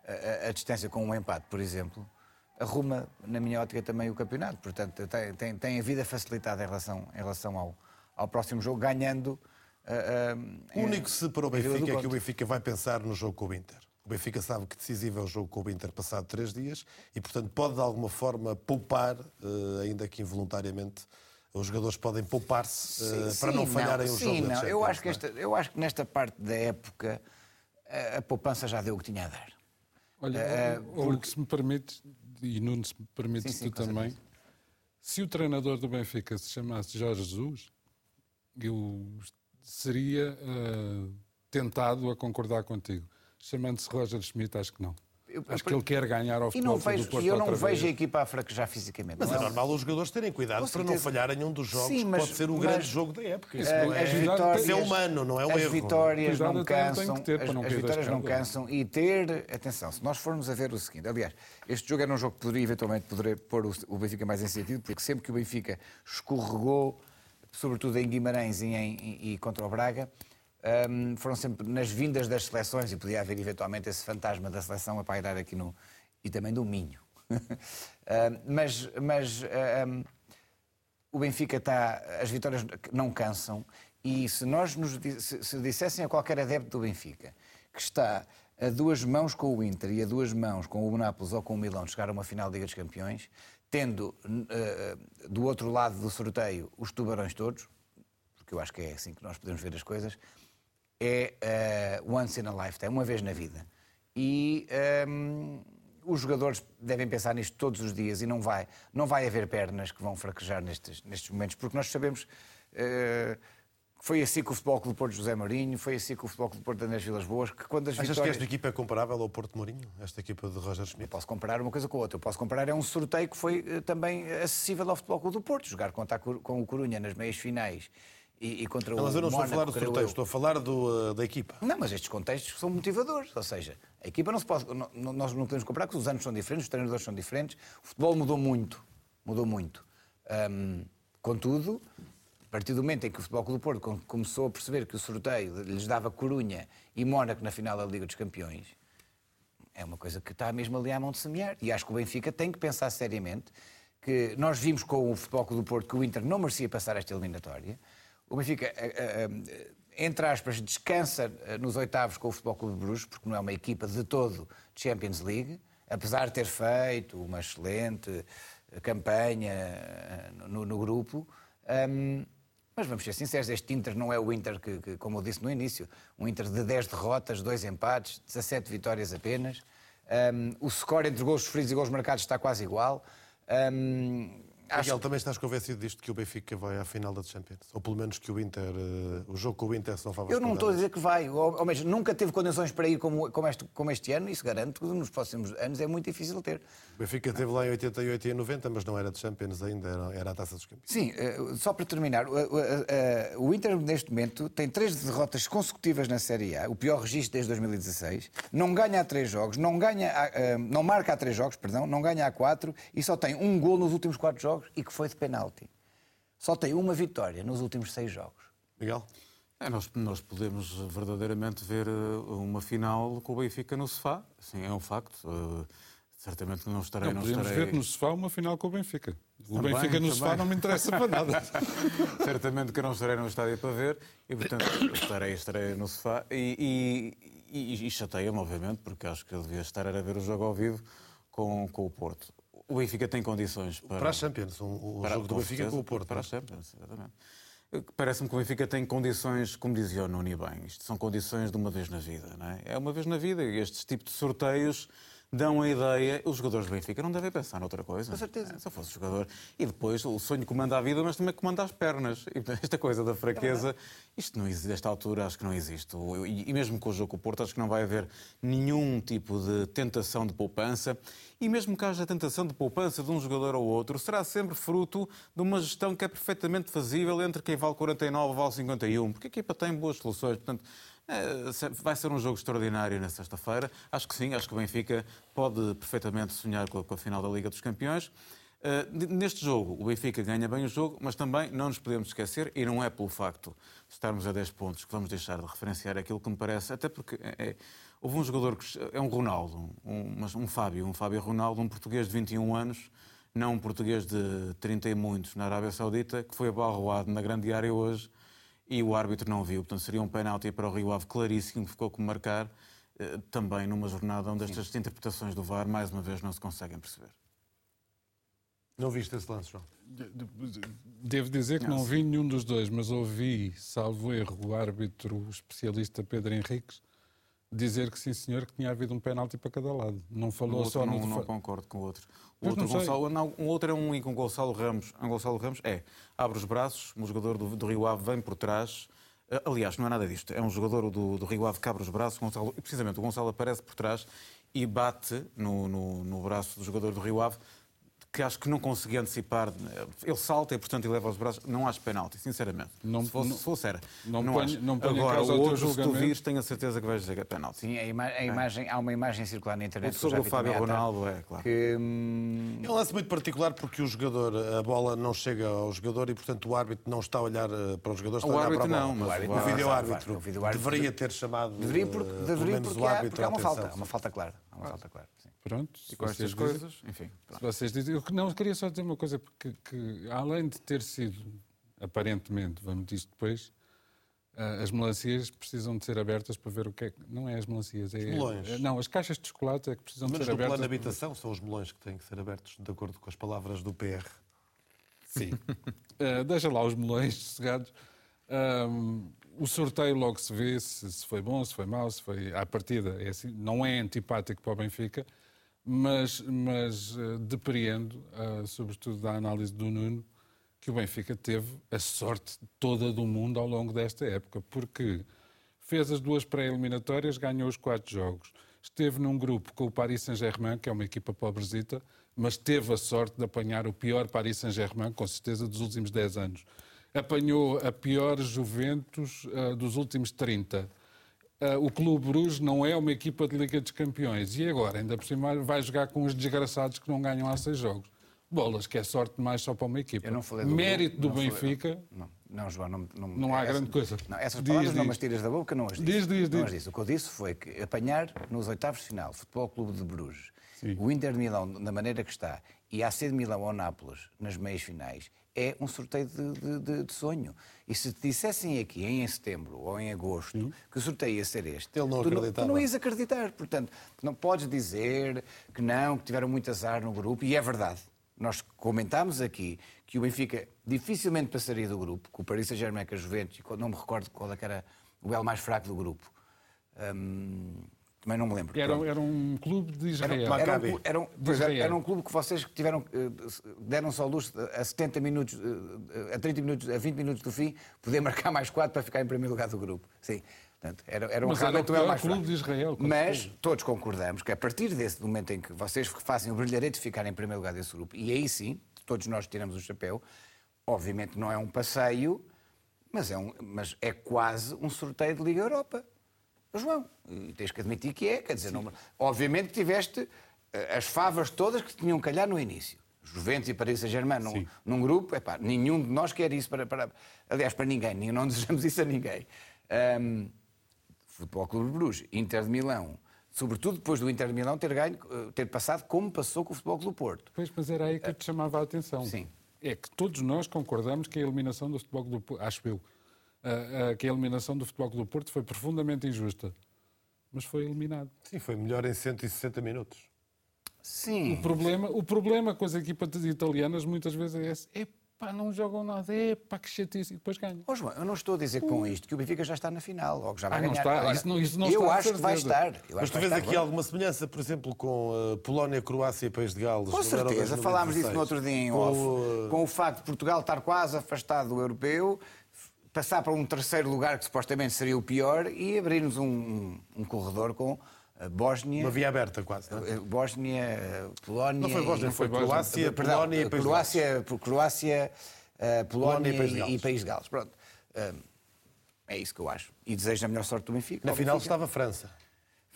a, a, a distância com um empate, por exemplo, arruma, na minha ótica, também o campeonato. Portanto, tem, tem, tem a vida facilitada em relação, em relação ao, ao próximo jogo, ganhando. Uh, uh, o único se para o Benfica é que o Benfica vai pensar no jogo com o Inter. O Benfica sabe que decisivo é o jogo com o Inter passado três dias e, portanto, pode de alguma forma poupar, uh, ainda que involuntariamente, os jogadores podem poupar-se para não falharem o sim, jogo. Não. Eu, acho que esta, eu acho que nesta parte da época a poupança já deu o que tinha a dar. Olha, uh, porque... se me permite, e Nuno, se me permite sim, sim, tu também, certeza. se o treinador do Benfica se chamasse Jorge Jesus, eu seria uh, tentado a concordar contigo. Chamando-se Roger Schmidt, acho que não. Eu, Acho que ele quer ganhar ao futebol e do Porto E eu não vejo a equipa a fraquejar fisicamente. Mas não é, é normal os jogadores terem cuidado para não falharem um dos jogos Sim, mas, que pode ser o grande jogo da época. Isso, não é, as vitórias, é humano, não é um as erro. Vitórias não cansam, ter, as, não as vitórias não cansam e ter, atenção, se nós formos a ver o seguinte, aliás, este jogo era um jogo que poderia eventualmente poderia pôr o, o Benfica mais em sentido, porque sempre que o Benfica escorregou, sobretudo em Guimarães e, em, e contra o Braga, um, foram sempre nas vindas das seleções e podia haver eventualmente esse fantasma da seleção a pairar aqui no, e também do Minho. uh, mas mas um, o Benfica está. As vitórias não cansam. E se nós nos se, se dissessem a qualquer adepto do Benfica que está a duas mãos com o Inter e a duas mãos com o Nápoles ou com o Milão de chegar a uma final de Liga dos Campeões, tendo uh, do outro lado do sorteio os tubarões todos, porque eu acho que é assim que nós podemos ver as coisas, é uh, once in a lifetime, uma vez na vida. E um, os jogadores devem pensar nisto todos os dias e não vai, não vai haver pernas que vão fraquejar nestes, nestes momentos, porque nós sabemos uh, foi assim que o Futebol Clube do Porto José Marinho, foi assim que o Futebol Clube do Porto Andrés Vilas Boas, que quando as Achas vitórias... que esta equipa é comparável ao Porto Mourinho? Esta equipa de Roger Schmidt? Eu posso comparar uma coisa com a outra. Eu posso comparar é um sorteio que foi uh, também acessível ao Futebol Clube do Porto. Jogar contra com o Corunha nas meias finais e, e contra não, o Mas eu não estou Mónaco, a falar do sorteio, eu... estou a falar do, uh, da equipa. Não, mas estes contextos são motivadores. Ou seja, a equipa não se pode. Não, nós não podemos comparar porque os anos são diferentes, os treinadores são diferentes. O futebol mudou muito. Mudou muito. Contudo, a partir do momento em que o Futebol Clube do Porto começou a perceber que o sorteio lhes dava Corunha e Mónaco na final da Liga dos Campeões, é uma coisa que está mesmo ali à mão de semear. E acho que o Benfica tem que pensar seriamente que nós vimos com o Futebol Clube do Porto que o Inter não merecia passar esta eliminatória. O Benfica, entre aspas, descansa nos oitavos com o Futebol Clube de Bruges, porque não é uma equipa de todo de Champions League, apesar de ter feito uma excelente campanha no, no grupo. Um, mas vamos ser sinceros, este Inter não é o Inter que, que, como eu disse no início, um Inter de 10 derrotas, 2 empates, 17 vitórias apenas. Um, o score entre gols sofridos e gols marcados está quase igual. Um. Miguel, também estás convencido disto que o Benfica vai à final da Champions? Ou pelo menos que o Inter, uh, o jogo com o Inter são favas Eu não estou a dizer que vai, ou, ou mesmo, nunca teve condições para ir como, como, este, como este ano, isso garanto que nos próximos anos é muito difícil ter. O Benfica esteve lá em 88 e em 90, mas não era de Champions ainda, era, era a Taça dos Campeões. Sim, uh, só para terminar, uh, o Inter neste momento tem três derrotas consecutivas na Série A, o pior registro desde 2016, não ganha a três jogos, não, ganha a, não marca a três jogos, perdão, não ganha a quatro e só tem um gol nos últimos quatro jogos e que foi de penal penalti. Só tem uma vitória nos últimos seis jogos. Miguel? É, nós, nós podemos verdadeiramente ver uma final com o Benfica no sofá. Sim, é um facto. Uh, certamente que não estarei. Não, não podemos estarei... ver no sofá uma final com o Benfica. O também, Benfica no também. sofá não me interessa para nada. certamente que não estarei no estádio para ver e, portanto, estarei, estarei no sofá. E, e, e, e chateia-me, obviamente, porque acho que eu devia estar a ver o jogo ao vivo com, com o Porto. O Benfica tem condições para... Para a Champions, o, para, jogo do Benfica certeza, com o Porto. Para a Champions, exatamente. Parece-me que o Benfica tem condições, como dizia o Nuno bem, isto são condições de uma vez na vida, não é? É uma vez na vida e estes tipos de sorteios dão a ideia. Os jogadores do Benfica não devem pensar noutra coisa. Com certeza. É, se eu fosse jogador. E depois o sonho comanda a vida, mas também comanda as pernas. E esta coisa da fraqueza, é isto não existe, nesta altura acho que não existe. E mesmo com o jogo com o Porto, acho que não vai haver nenhum tipo de tentação de poupança. E mesmo que haja tentação de poupança de um jogador ou outro, será sempre fruto de uma gestão que é perfeitamente fazível entre quem vale 49 e vale 51, porque a equipa tem boas soluções. Portanto, vai ser um jogo extraordinário na sexta-feira. Acho que sim, acho que o Benfica pode perfeitamente sonhar com a, final da Liga dos Campeões. Uh, neste jogo, o Benfica ganha bem o jogo, mas também não nos podemos esquecer, e não é pelo facto de estarmos a 10 pontos que vamos deixar de referenciar aquilo que me parece, até porque é, é, houve um jogador que é um Ronaldo, um, um Fábio, um Fábio Ronaldo, um português de 21 anos, não um português de 30 e muitos na Arábia Saudita, que foi abalroado na grande área hoje e o árbitro não viu. Portanto, seria um penalti para o Rio Ave claríssimo, que ficou como marcar, eh, também numa jornada onde estas Sim. interpretações do VAR, mais uma vez, não se conseguem perceber. Não viste esse lance, João? Devo dizer que não, não vi nenhum dos dois, mas ouvi, salvo erro, o árbitro especialista Pedro Henriques dizer que sim, senhor, que tinha havido um penalti para cada lado. Não falou só não, no... Não concordo com o outro. O outro, Gonçalo, não, um outro é um com Gonçalo Ramos. Um Gonçalo Ramos é, abre os braços, um jogador do, do Rio Ave vem por trás. Eh, aliás, não é nada disto. É um jogador do, do Rio Ave que abre os braços, Gonçalo, e precisamente o Gonçalo aparece por trás e bate no, no, no braço do jogador do Rio Ave que acho que não consegui antecipar. Ele salta e, portanto, ele leva os braços. Não acho penalti, sinceramente. Não, se, fosse, não, se fosse era. Não, não, ponho, não Agora, o outro, se tu vires, tenho a certeza que vais dizer que é penalti. Sim, a, ima a é. imagem, há uma imagem circular na internet. sobre o Fábio Ronaldo, é, claro. Que, hum... É um lance muito particular porque o jogador, a bola não chega ao jogador e, portanto, o árbitro não está a olhar eh, para o jogador, está o a olhar árbitro para a bola. Não, mas o, vídeo árbitro, deveria ter chamado deveria porque, eh, deveria porque, o árbitro. Porque há uma falta, uma falta clara. Há uma falta clara. Pronto, e com estas coisas, enfim. Se vocês dizem, eu não queria só dizer uma coisa, porque que, além de ter sido, aparentemente, vamos dizer depois, uh, as melancias precisam de ser abertas para ver o que é que. Não é as melancias, é. Os melões. É, não, as caixas de chocolate é que precisam de ser abertas. no plano de habitação são os melões que têm que ser abertos, de acordo com as palavras do PR. Sim. uh, deixa lá os melões sossegados. Um, o sorteio logo se vê se, se, foi bom, se foi mau, se foi à partida. É assim, não é antipático para o Benfica, mas, mas uh, depreendo, uh, sobretudo da análise do Nuno, que o Benfica teve a sorte toda do mundo ao longo desta época, porque fez as duas pré-eliminatórias, ganhou os quatro jogos. Esteve num grupo com o Paris Saint-Germain, que é uma equipa pobrezita, mas teve a sorte de apanhar o pior Paris Saint-Germain, com certeza, dos últimos 10 anos. Apanhou a pior Juventus uh, dos últimos 30. Uh, o Clube Bruges não é uma equipa de Liga dos Campeões. E agora, ainda por cima, vai jogar com os desgraçados que não ganham há seis jogos. Bolas, que é sorte mais só para uma equipa. Do Mérito do Benfica. Não, não, João, não, não, não há essa, grande coisa. Não, essas palavras diz, não as tiras da boca, não as disse. Diz, diz, não diz. disse. O que eu disse foi que apanhar nos oitavos de final, Futebol Clube de Bruges, Sim. o Inter de Milão, da maneira que está, e a AC de Milão ou Nápoles, nas meias finais, é um sorteio de, de, de, de, sonho. E se te dissessem aqui, em setembro ou em agosto, Sim. que o sorteio ia ser este, Ele não tu, não, tu não ias acreditar. Portanto, não podes dizer que não, que tiveram muito azar no grupo, e é verdade. Nós comentámos aqui que o Benfica dificilmente passaria do grupo, com o Paris Saint-Germain, com a Juventus, e não me recordo qual é era o L mais fraco do grupo. Hum, também não me lembro. Era, era um clube de Israel. Era, era, um, era, um, Israel. era um clube que vocês tiveram, eh, deram-se ao luxo a 70 minutos, eh, a 30 minutos, a 20 minutos do fim, poder marcar mais 4 para ficar em primeiro lugar do grupo. Sim. Portanto, era, era um Mas era o mais clube de Israel. Mas todos concordamos que a partir desse momento em que vocês fazem o brilharete de ficar em primeiro lugar desse grupo, e aí sim, todos nós tiramos o chapéu, obviamente não é um passeio, mas é, um, mas é quase um sorteio de Liga Europa. João, e tens que admitir que é, quer dizer, não, obviamente tiveste eh, as favas todas que tinham calhar no início. Juventus e Paris Saint-Germain num, num, grupo, epá, nenhum de nós quer isso para, para, aliás, para ninguém, não desejamos isso a ninguém. Um, Futebol Clube de Bruges, Inter de Milão, sobretudo depois do Inter de Milão ter, ganho, eh, ter passado como passou com o Futebol Clube do Porto. Pois, mas era aí que eu te chamava a atenção. Sim. É que todos nós concordamos que a eliminação do Futebol Clube do Porto, acho eu, que a eliminação do Futebol Clube do Porto foi profundamente injusta. Mas foi eliminado. Sim, foi melhor em 160 minutos. Sim. O problema, o problema com as equipas italianas muitas vezes é esse. É pá, não jogam nada, é pá, que chatice, e depois ganham. Oh, João, eu não estou a dizer com isto que o Benfica já está na final, ou que já vai ah, ganhar. Não está. Agora, isso não, isso não eu está acho que vai estar. Eu Mas tu vês aqui alguma semelhança, por exemplo, com uh, Polónia, Croácia e País de Gales? Com certeza, falámos disso no outro dia em com off, o, uh... com o facto de Portugal estar quase afastado do europeu, passar para um terceiro lugar que supostamente seria o pior e abrir-nos um, um, corredor com a Bósnia. Uma via aberta, quase. Não? É? Bósnia, Polónia. Não foi Bósnia, foi, foi Croácia, Perdão, Polónia e País Croácia, Croácia, uh, Polónia, Polónia, e País Gales. E País Gales. Pronto. É isso que eu acho. E desejo a melhor sorte do Benfica. Na final Benfica. estava a França.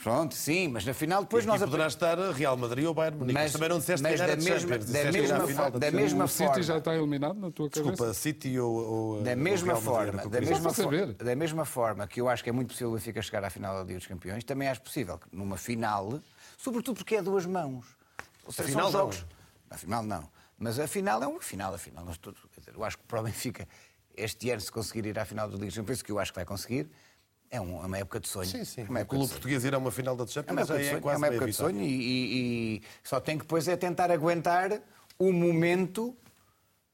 Pronto, sim, mas na final depois e nós... poderá estar Real Madrid ou Bayern Munique, mas, mas também não disseste mas da mesma, da mesma, final, da mesma o forma... City já está eliminado na tua cabeça? Desculpa, City ou, ou da mesma ou forma, da mesma, for, da mesma forma que eu acho que é muito possível o Benfica chegar à final da Liga dos Campeões, também acho possível que numa final, sobretudo porque é duas mãos. Ou seja, final são jogos. Na final não, mas a final é uma final, a final. Estou, dizer, eu acho que para o Benfica este ano se conseguir ir à final da Liga dos Campeões, que eu acho que vai conseguir, é uma época de sonho. Sim, sim. É o clube português ir a uma final da Champions é, é, é quase É uma época de sonho e, e, só tem que depois é tentar aguentar o momento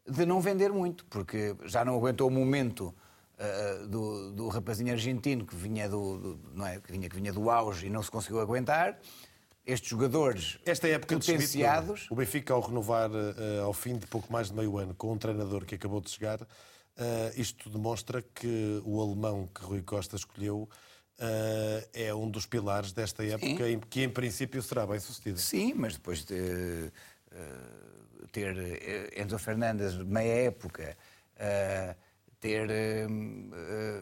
de não vender muito, porque já não aguentou o momento uh, do, do rapazinho argentino que vinha do, do, não é, que vinha, que vinha do auge e não se conseguiu aguentar. Estes jogadores Esta época potenciados... De o Benfica, ao renovar uh, ao fim de pouco mais de meio ano com um treinador que acabou de chegar, Uh, isto demonstra que o alemão que Rui Costa escolheu uh, é um dos pilares desta época, em, que em princípio será bem sucedido. Sim, mas depois de uh, ter Enzo Fernandes meia época, ter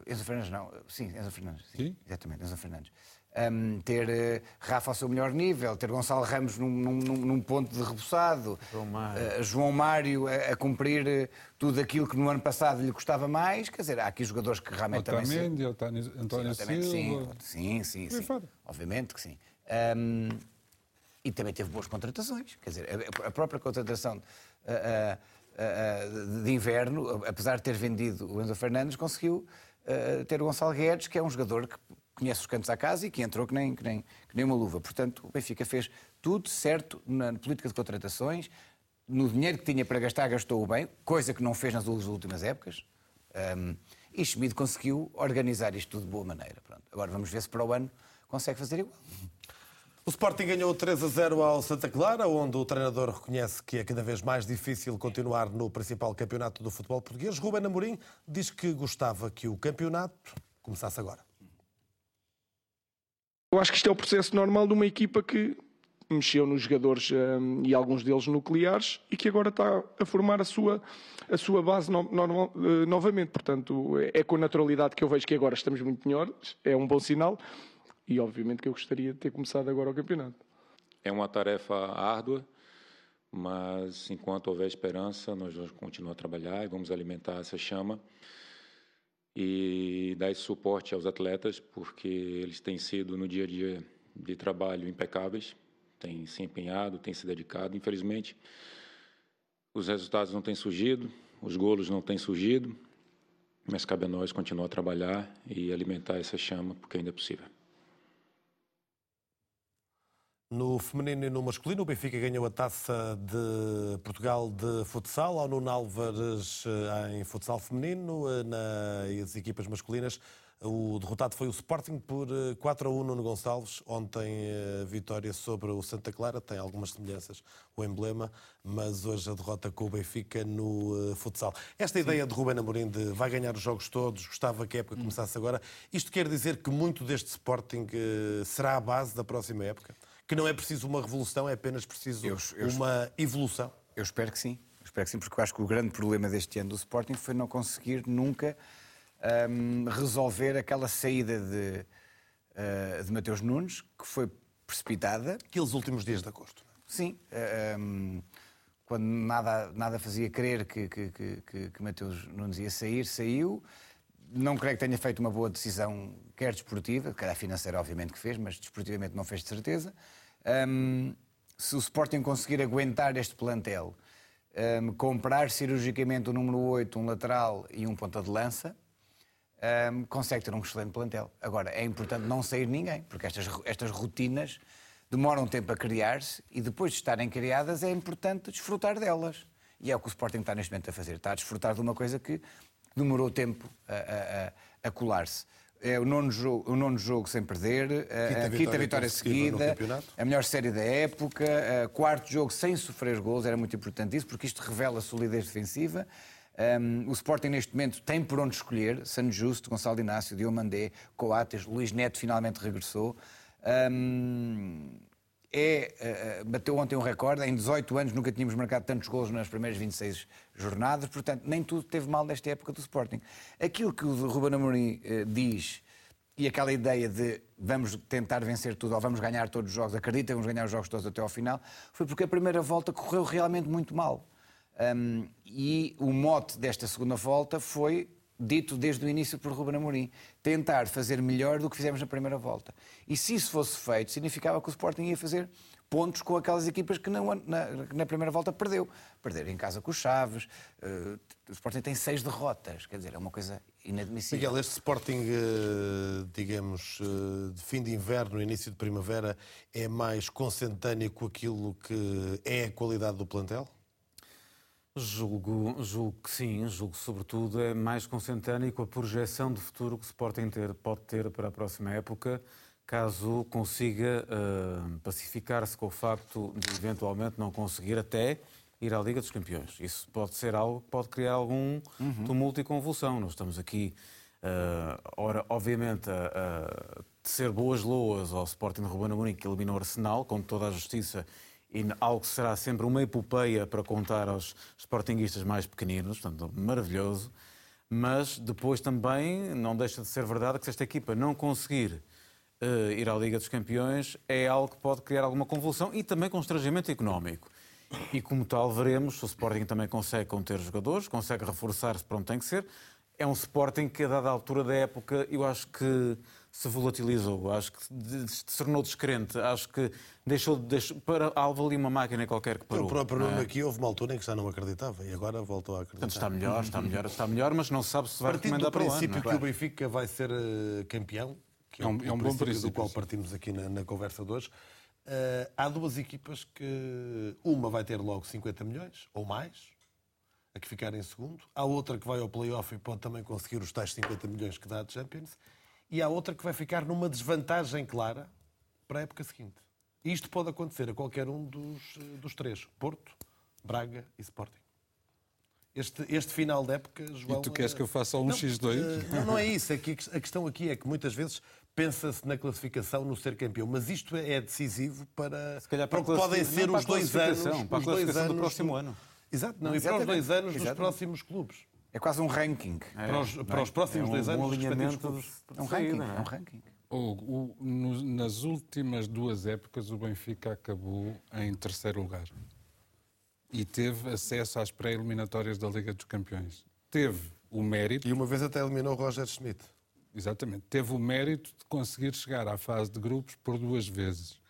Enzo Fernandes não, sim, Enzo Fernandes, sim, sim? exatamente, Enzo Fernandes um, ter uh, Rafa ao seu melhor nível, ter Gonçalo Ramos num, num, num ponto de rebuçado, João Mário, uh, João Mário a, a cumprir uh, tudo aquilo que no ano passado lhe custava mais. Quer dizer, há aqui jogadores que realmente Otamendi, também... Otamendi, António sim, Silva... Sim, sim, sim. sim. Obviamente que sim. Um, e também teve boas contratações. Quer dizer, a, a própria contratação de inverno, apesar de ter vendido o Enzo Fernandes, conseguiu ter o Gonçalo Guedes, que é um jogador que conhece os cantos à casa e que entrou que nem, que nem, que nem uma luva. Portanto, o Benfica fez tudo certo na política de contratações, no dinheiro que tinha para gastar, gastou-o bem, coisa que não fez nas últimas épocas. Um, e Schmidt conseguiu organizar isto tudo de boa maneira. Pronto. Agora vamos ver se para o ano consegue fazer igual. O Sporting ganhou 3 a 0 ao Santa Clara, onde o treinador reconhece que é cada vez mais difícil continuar no principal campeonato do futebol português. Ruben Amorim diz que gostava que o campeonato começasse agora. Eu acho que isto é o processo normal de uma equipa que mexeu nos jogadores um, e alguns deles nucleares e que agora está a formar a sua, a sua base no, no, uh, novamente. Portanto, é, é com naturalidade que eu vejo que agora estamos muito melhores, é um bom sinal e obviamente que eu gostaria de ter começado agora o campeonato. É uma tarefa árdua, mas enquanto houver esperança, nós vamos continuar a trabalhar e vamos alimentar essa chama e dar esse suporte aos atletas, porque eles têm sido no dia a dia de trabalho impecáveis, têm se empenhado, têm se dedicado. Infelizmente, os resultados não têm surgido, os golos não têm surgido, mas cabe a nós continuar a trabalhar e alimentar essa chama, porque ainda é possível. No feminino e no masculino, o Benfica ganhou a taça de Portugal de futsal ao Nuno Álvares eh, em futsal feminino. Eh, nas equipas masculinas, o derrotado foi o Sporting por 4 eh, a 1 no Gonçalves. Ontem a vitória sobre o Santa Clara tem algumas semelhanças, o emblema, mas hoje a derrota com o Benfica no futsal. Esta Sim. ideia de Ruben Amorim de vai ganhar os jogos todos, gostava que a época começasse agora, isto quer dizer que muito deste Sporting será a base da próxima época? Que não é preciso uma revolução, é apenas preciso eu, eu, uma evolução? Eu espero que sim. Eu espero que sim, porque eu acho que o grande problema deste ano do Sporting foi não conseguir nunca um, resolver aquela saída de, uh, de Mateus Nunes, que foi precipitada. Aqueles últimos dias de agosto. Sim. Uh, um, quando nada, nada fazia crer que, que, que, que Mateus Nunes ia sair, saiu. Não creio que tenha feito uma boa decisão, quer desportiva, quer a financeira, obviamente que fez, mas desportivamente não fez de certeza. Um, se o Sporting conseguir aguentar este plantel, um, comprar cirurgicamente o número 8, um lateral e um ponta de lança, um, consegue ter um excelente plantel. Agora, é importante não sair ninguém, porque estas, estas rotinas demoram tempo a criar-se e depois de estarem criadas é importante desfrutar delas. E é o que o Sporting está neste momento a fazer. Está a desfrutar de uma coisa que demorou tempo a, a, a colar-se. É o nono, jogo, o nono jogo sem perder, quinta a quinta vitória, seguida, a melhor série da época, quarto jogo sem sofrer gols, era muito importante isso, porque isto revela a solidez defensiva. Um, o Sporting neste momento tem por onde escolher, San Justo, Gonçalo Inácio, Diomandé, Coates, Luís Neto finalmente regressou. Um, é, uh, bateu ontem um recorde, em 18 anos nunca tínhamos marcado tantos gols nas primeiras 26 jornadas, portanto, nem tudo teve mal nesta época do Sporting. Aquilo que o Ruben Amorim uh, diz e aquela ideia de vamos tentar vencer tudo ou vamos ganhar todos os jogos, acredita vamos ganhar os jogos todos até ao final, foi porque a primeira volta correu realmente muito mal. Um, e o mote desta segunda volta foi dito desde o início por Ruben Amorim, tentar fazer melhor do que fizemos na primeira volta. E se isso fosse feito, significava que o Sporting ia fazer pontos com aquelas equipas que na, na, primeira volta perdeu. Perder em casa com os Chaves, uh, o Sporting tem seis derrotas, quer dizer, é uma coisa inadmissível. Miguel, este Sporting, uh, digamos, uh, de fim de inverno, início de primavera, é mais consentâneo com aquilo que é a qualidade do plantel? Julgo, julgo que sim, julgo sobretudo é mais consentâneo com a projeção de futuro que o Sporting ter, pode ter para a próxima época, caso consiga uh, pacificar-se com o facto de eventualmente não conseguir até ir à Liga dos Campeões. Isso pode ser algo que pode criar algum uhum. tumulto e convulsão. Nós estamos aqui, uh, ora, obviamente, a, a tecer boas loas ao Sporting de Ruben Amorim, que eliminou o Arsenal, com toda a justiça e algo que será sempre uma epopeia para contar aos sportinguistas mais pequeninos, portanto, maravilhoso. Mas depois também não deixa de ser verdade que se esta equipa não conseguir uh, ir à Liga dos Campeões, é algo que pode criar alguma convulsão e também constrangimento económico. E como tal, veremos se o Sporting também consegue conter jogadores, consegue reforçar-se para onde tem que ser. É um Sporting que, a dada altura da época, eu acho que se volatilizou, acho que se tornou descrente, acho que deixou, deixou para alvo ali uma máquina qualquer que parou. O próprio Nuno é? aqui houve uma altura em que já não acreditava e agora voltou a acreditar. Portanto, está melhor, está melhor, está melhor, mas não se sabe se vai Partindo recomendar para o ano. princípio que o Benfica vai ser uh, campeão, que é, um, é um, bom princípio do qual partimos aqui na, na conversa de hoje, uh, há duas equipas que uma vai ter logo 50 milhões ou mais, a que ficar em segundo. Há outra que vai ao playoff e pode também conseguir os tais 50 milhões que dá a Champions e há outra que vai ficar numa desvantagem clara para a época seguinte. Isto pode acontecer a qualquer um dos, dos três: Porto, Braga e Sporting. Este, este final de época, João. E tu queres que eu faça um não, X2? Não, não é isso. É que a questão aqui é que muitas vezes pensa-se na classificação no ser campeão, mas isto é decisivo para, Se calhar para, para o que podem ser os dois anos. para a classificação do anos próximo ano. Exato, não, Não, e para os dois exatamente, anos dos exatamente. próximos clubes. É quase um ranking. Para os, para os próximos É dois um anos alinhamento clubes. de- É um saída, ranking. é? É um ranking. Hugo, o- no- nas últimas duas épocas, o Benfica acabou em terceiro lugar e teve acesso às pré-eliminatórias da Liga dos Campeões. Teve o mérito, E uma vez até eliminou o Roger Schmidt. exatamente, teve o mérito de conseguir chegar à fase de grupos por duas vezes.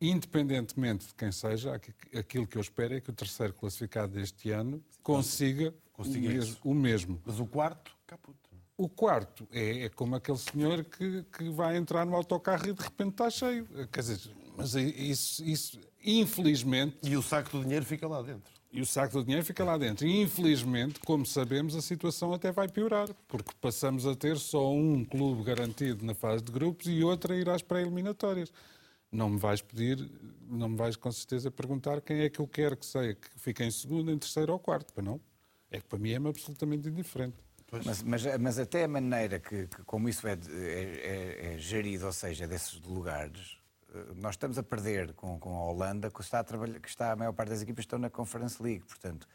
Independentemente de quem seja, aqui- aquilo que eu espero é que o terceiro classificado deste ano consiga, Consiga o, o mesmo. Mas o quarto, caputo. O quarto é, é como aquele senhor que, que vai entrar no autocarro e de repente está cheio. Quer dizer, mas é isso, isso, infelizmente. E o saco do dinheiro fica lá dentro. E o saco do dinheiro fica lá dentro. E infelizmente, como sabemos, a situação até vai piorar, porque passamos a ter só um clube garantido na fase de grupos e outro a ir às pré-eliminatórias. Não me vais pedir, não me vais com certeza perguntar quem é que eu quero que seja, que fique em segundo, em terceiro ou quarto, para não? É que para mim é-me absolutamente indiferente. Mas, mas, mas até a maneira que, que como isso é, de- é- é- é gerido, ou seja, desses lugares, eh, nós estamos a perder com, com a Holanda, que está, a trabalhar, que está a maior parte das equipas estão na Conference League. Portanto,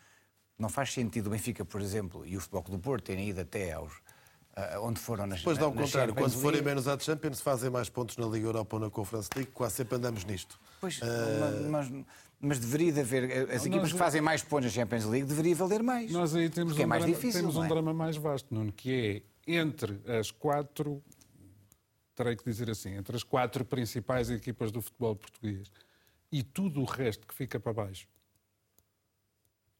não faz sentido o Benfica, por exemplo, e o Futebol Clube do Porto terem ido até aos ah, onde foram nas Depois dá ao na- na contrário, quando forem League. menos à Champions, fazem mais pontos na Liga Europa ou na Conference League, quase sempre andamos nisto. Pois, Eh, mas, mas- mas deveria de haver. As equipas nós- que fazem mais pontos na Champions League deveria valer mais. Nós aí temos, Porque um, é mais drama, difícil. temos não um é? drama mais vasto, Nuno, que é entre as quatro, terei que dizer assim, entre as quatro principais equipas do futebol português e tudo o resto que fica para baixo.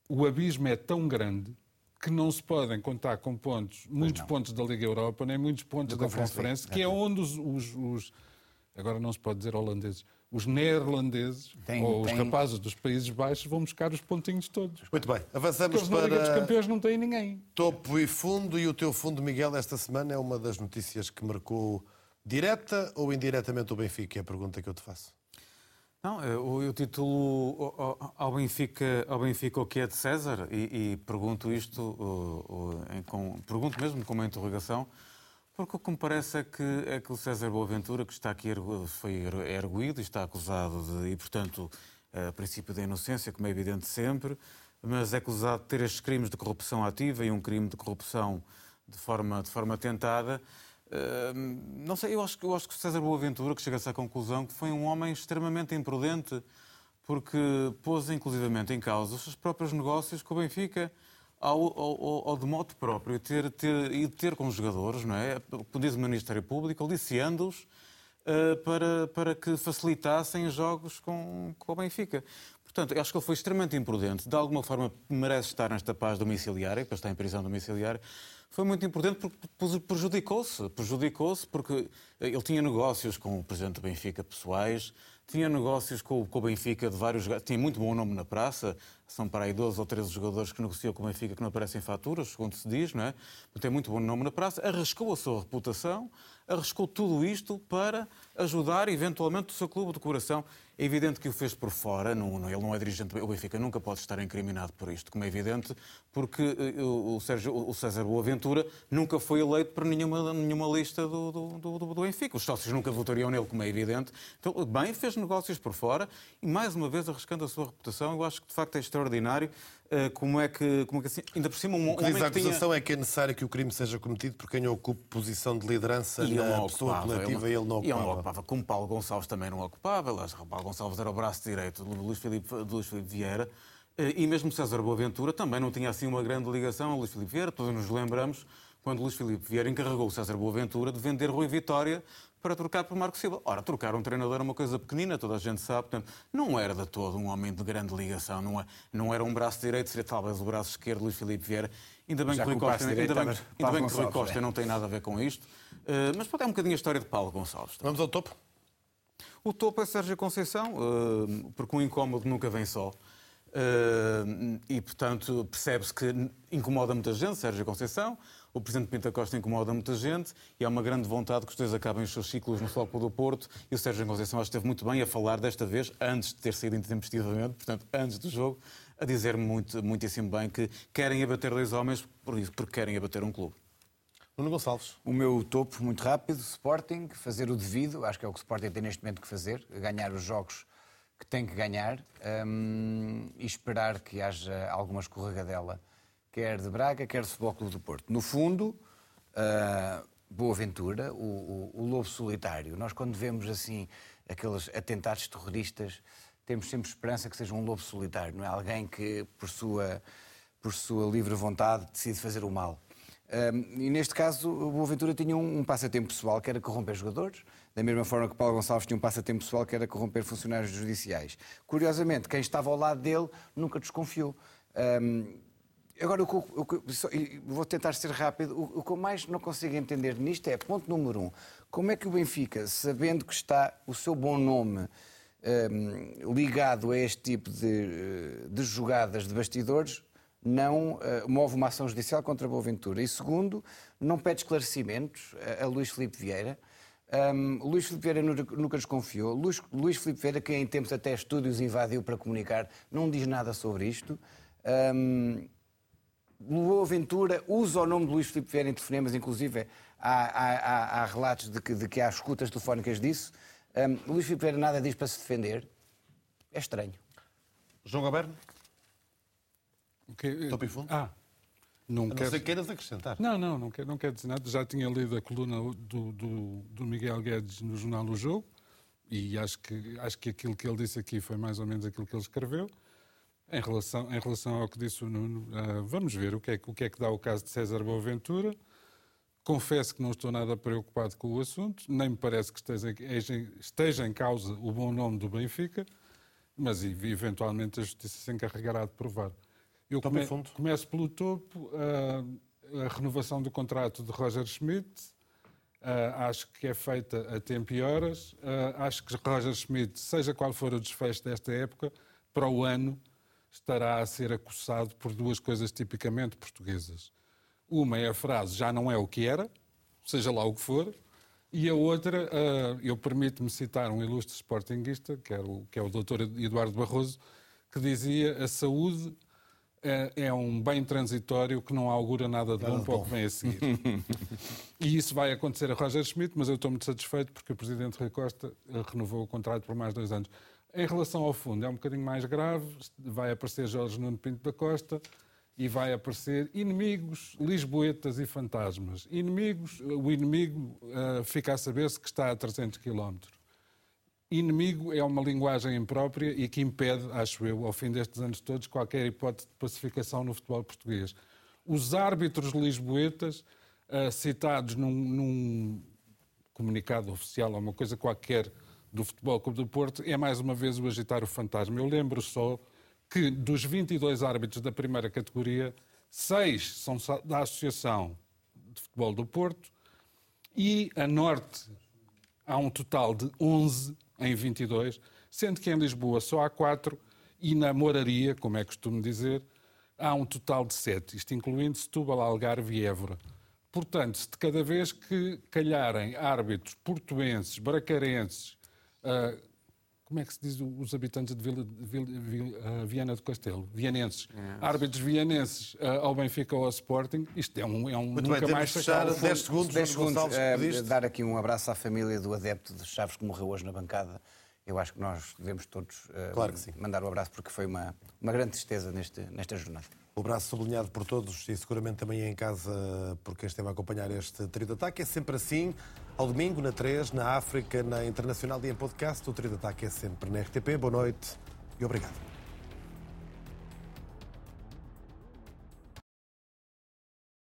O abismo é tão grande que não se podem contar com pontos, muitos pontos da Liga Europa, nem muitos pontos Da da Conferência, League, que é onde os, os- os- agora não se pode dizer holandeses, os neerlandeses Tem- ou os tem- rapazes dos Países Baixos vão buscar os pontinhos todos. Muito bem, Porque avançamos eles na Liga dos para Campeões não têm ninguém. topo e fundo. E o teu fundo, Miguel, esta semana é uma das notícias que marcou direta ou indiretamente o Benfica? É a pergunta que eu te faço. Não, eu, eu titulo ao- ao Benfica, ao Benfica o que é de César e, e pergunto isto, uh, uh, em- com- pergunto mesmo com uma interrogação, porque o que me parece é que, é que o César Boaventura, que está aqui foi er- erguido está acusado de, e portanto, a princípio da inocência, como é evidente sempre, mas é acusado de ter estes crimes de corrupção ativa e um crime de corrupção de forma, de forma tentada. Hum, não sei, eu acho, eu acho que o César Boaventura, que chega-se à conclusão que foi um homem extremamente imprudente, porque pôs inclusivamente em causa os seus próprios negócios com o Benfica, ao, ao, ao- de modo próprio, ter, ter, e ter com os jogadores, não é? Como o Ministério Público, aliciando-os eh, para, para que facilitassem os jogos com, com o Benfica. Portanto, acho que ele foi extremamente imprudente. De alguma forma, merece estar nesta paz domiciliária, para estar em prisão domiciliária. Foi muito importante porque prejudicou-se. Prejudicou-se porque ele tinha negócios com o presidente do Benfica pessoais, tinha negócios com, com o Benfica de vários tinha muito bom nome na praça, são para aí 12 ou 13 jogadores que negociam com o Benfica que não aparecem em faturas, segundo se diz, não é? Tem muito bom nome na praça, arriscou a sua reputação, arriscou tudo isto para ajudar eventualmente o seu clube de coração. É evidente que o fez por fora, não, não- ele não é dirigente, o Benfica nunca pode estar incriminado por isto, como é evidente, porque eh, o, Sérgio, o César Boaventura nunca foi eleito para nenhuma, nenhuma lista do, do, do, do- do Benfica. Os sócios nunca votariam nele, como é evidente. Então, bem, fez negócios por fora e, mais uma vez, arriscando a sua reputação. Eu acho que, de facto, é extraordinário como é que, como é que assim, ainda por cima, um O que diz a que tinha... acusação é que é necessário que o crime seja cometido por quem ocupe posição de liderança E ele na não pessoa ocupava, coletiva e ele não E ele não ocupava. ocupava, como Paulo Gonçalves também não ocupava. Aliás, Paulo Gonçalves era o braço direito do Luís Filipe, do Luís Filipe Vieira. Eh, E mesmo César Boaventura também não tinha assim uma grande ligação ao Luís Filipe Vieira. Todos nos lembramos quando Luís Filipe Vieira encarregou o César Boaventura de vender Rui Vitória para trocar por Marco Silva. Ora, trocar um treinador é uma coisa pequenina, toda a gente sabe. Portanto, não era de todo um homem de grande ligação. Não, é, não era um braço direito, seria talvez o braço esquerdo de Luís Filipe Vieira. Ainda bem Já que Rui Costa, ainda bem, ainda bem que Rui Costa é. não tem nada a ver com isto. Eh, mas pode é um bocadinho a história de Paulo Gonçalves. Vamos ao topo? O topo é Sérgio Conceição, eh, porque um incómodo nunca vem só. Eh, E, portanto, percebe-se que incomoda muita gente, Sérgio Conceição. O Presidente Pinta Costa incomoda muita gente e há uma grande vontade que os dois acabem os seus ciclos no Futebol do Porto e o Sérgio Conceição acho que esteve muito bem a falar desta vez, antes de ter saído intempestivamente, portanto, antes do jogo, a dizer-me muito, muitíssimo bem que querem abater dois homens por isso, porque querem abater um clube. Nuno Gonçalves. O meu topo, muito rápido, Sporting, fazer o devido, acho que é o que o Sporting tem neste momento que fazer, ganhar os jogos que tem que ganhar um, e esperar que haja alguma escorregadela, quer de Braga, quer de Futebol Clube do Porto. No fundo, uh, Boa Ventura, o, o, o, lobo solitário. Nós, quando vemos assim aqueles atentados terroristas, temos sempre esperança que seja um lobo solitário, não é? Alguém que, por sua, por sua livre vontade, decide fazer o mal. Um, e neste caso, o Boa Ventura tinha um, um passatempo pessoal que era corromper jogadores, da mesma forma que Paulo Gonçalves tinha um passatempo pessoal que era corromper funcionários judiciais. Curiosamente, quem estava ao lado dele nunca desconfiou. Um, agora, o que, o que, vou tentar ser rápido. O, o, que eu mais não consigo entender nisto é, ponto número um, como é que o Benfica, sabendo que está o seu bom nome um, ligado a este tipo de, de jogadas de bastidores, não uh, move uma ação judicial contra Boaventura. E segundo, não pede esclarecimentos a, a Luís Filipe Vieira, um, Luís Filipe Vieira nunca desconfiou. Luís, Luís Filipe Vieira, que em tempos até estúdios invadiu para comunicar, não diz nada sobre isto. Um, Boa Ventura usa o nome de Luís Filipe Vieira em telefonemas, inclusive há, há, há relatos de que, de que, há escutas telefónicas disso. Um, Luís Filipe Vieira nada diz para se defender. É estranho. João Gaberno? Okay. Top e fundo? Ah, não, não quero... sei queiras acrescentar. Não, não, não quero, não quero dizer nada. Já tinha lido a coluna do, do, do Miguel Guedes no jornal O Jogo e acho que, acho que aquilo que ele disse aqui foi mais ou menos aquilo que ele escreveu. Em relação, em relação ao que disse o Nuno, uh, vamos ver o que, é, o que é que dá o caso de César Boaventura. Confesso que não estou nada preocupado com o assunto, nem me parece que esteja, esteja em causa o bom nome do Benfica, mas eventualmente a Justiça se encarregará de provar. Eu come, começo pelo topo, a, a, renovação do contrato de Roger Schmidt. Uh, acho que é feita a tempo e horas. Uh, acho que Roger Schmidt, seja qual for o desfecho desta época, para o ano estará a ser acossado por duas coisas tipicamente portuguesas. Uma é a frase já não é o que era, seja lá o que for, e a outra, uh, eu permito-me citar um ilustre sportinguista, que é, o, que é o Dr. Eduardo Barroso, que dizia a saúde é, é, um bem transitório que não augura nada de bom para o que vem a seguir. e isso vai acontecer a Roger Schmidt, mas eu estou muito satisfeito porque o Presidente Rui Costa eh, renovou o contrato por mais dois anos. Em relação ao fundo, é um bocadinho mais grave, vai aparecer Jorge Nuno Pinto da Costa e vai aparecer inimigos, lisboetas e fantasmas. Inimigos, o inimigo uh, fica a saber-se que está a 300 quilómetros Inimigo é uma linguagem imprópria e que impede, acho eu, ao fim destes anos todos, qualquer hipótese de pacificação no futebol português. Os árbitros lisboetas, uh, citados num, num, comunicado oficial ou uma coisa qualquer do Futebol Clube do Porto, é mais uma vez o agitar o fantasma. Eu lembro só que dos 22 árbitros da primeira categoria, seis são da Associação de Futebol do Porto e a Norte há um total de 11 em 22, sendo que em Lisboa só há quatro e na Moraria, como é costume dizer, há um total de sete, isto incluindo Setúbal, Algarve e Évora. Portanto, de cada vez que calharem árbitros portuenses, bracarenses, uh, como é que se diz os habitantes de Vila, Vila, Vila, uh, Viana do Castelo? Vianenses. É. Árbitros vianenses uh, ao Benfica ou ao Sporting, isto é um, é um Muito nunca bem, mais fechar 10 segundos, 10 segundos uh, dar aqui um abraço à família do adepto de Chaves que morreu hoje na bancada. Eu acho que nós devemos todos claro mandar o um abraço porque foi uma, uma grande tristeza neste, nesta jornada. O abraço sublinhado por todos e seguramente também em casa por quem esteve a acompanhar este trio de ataque. É sempre assim, ao domingo, na 3, na África, na Internacional e em podcast. O trio de ataque é sempre na RTP. Boa noite e obrigado.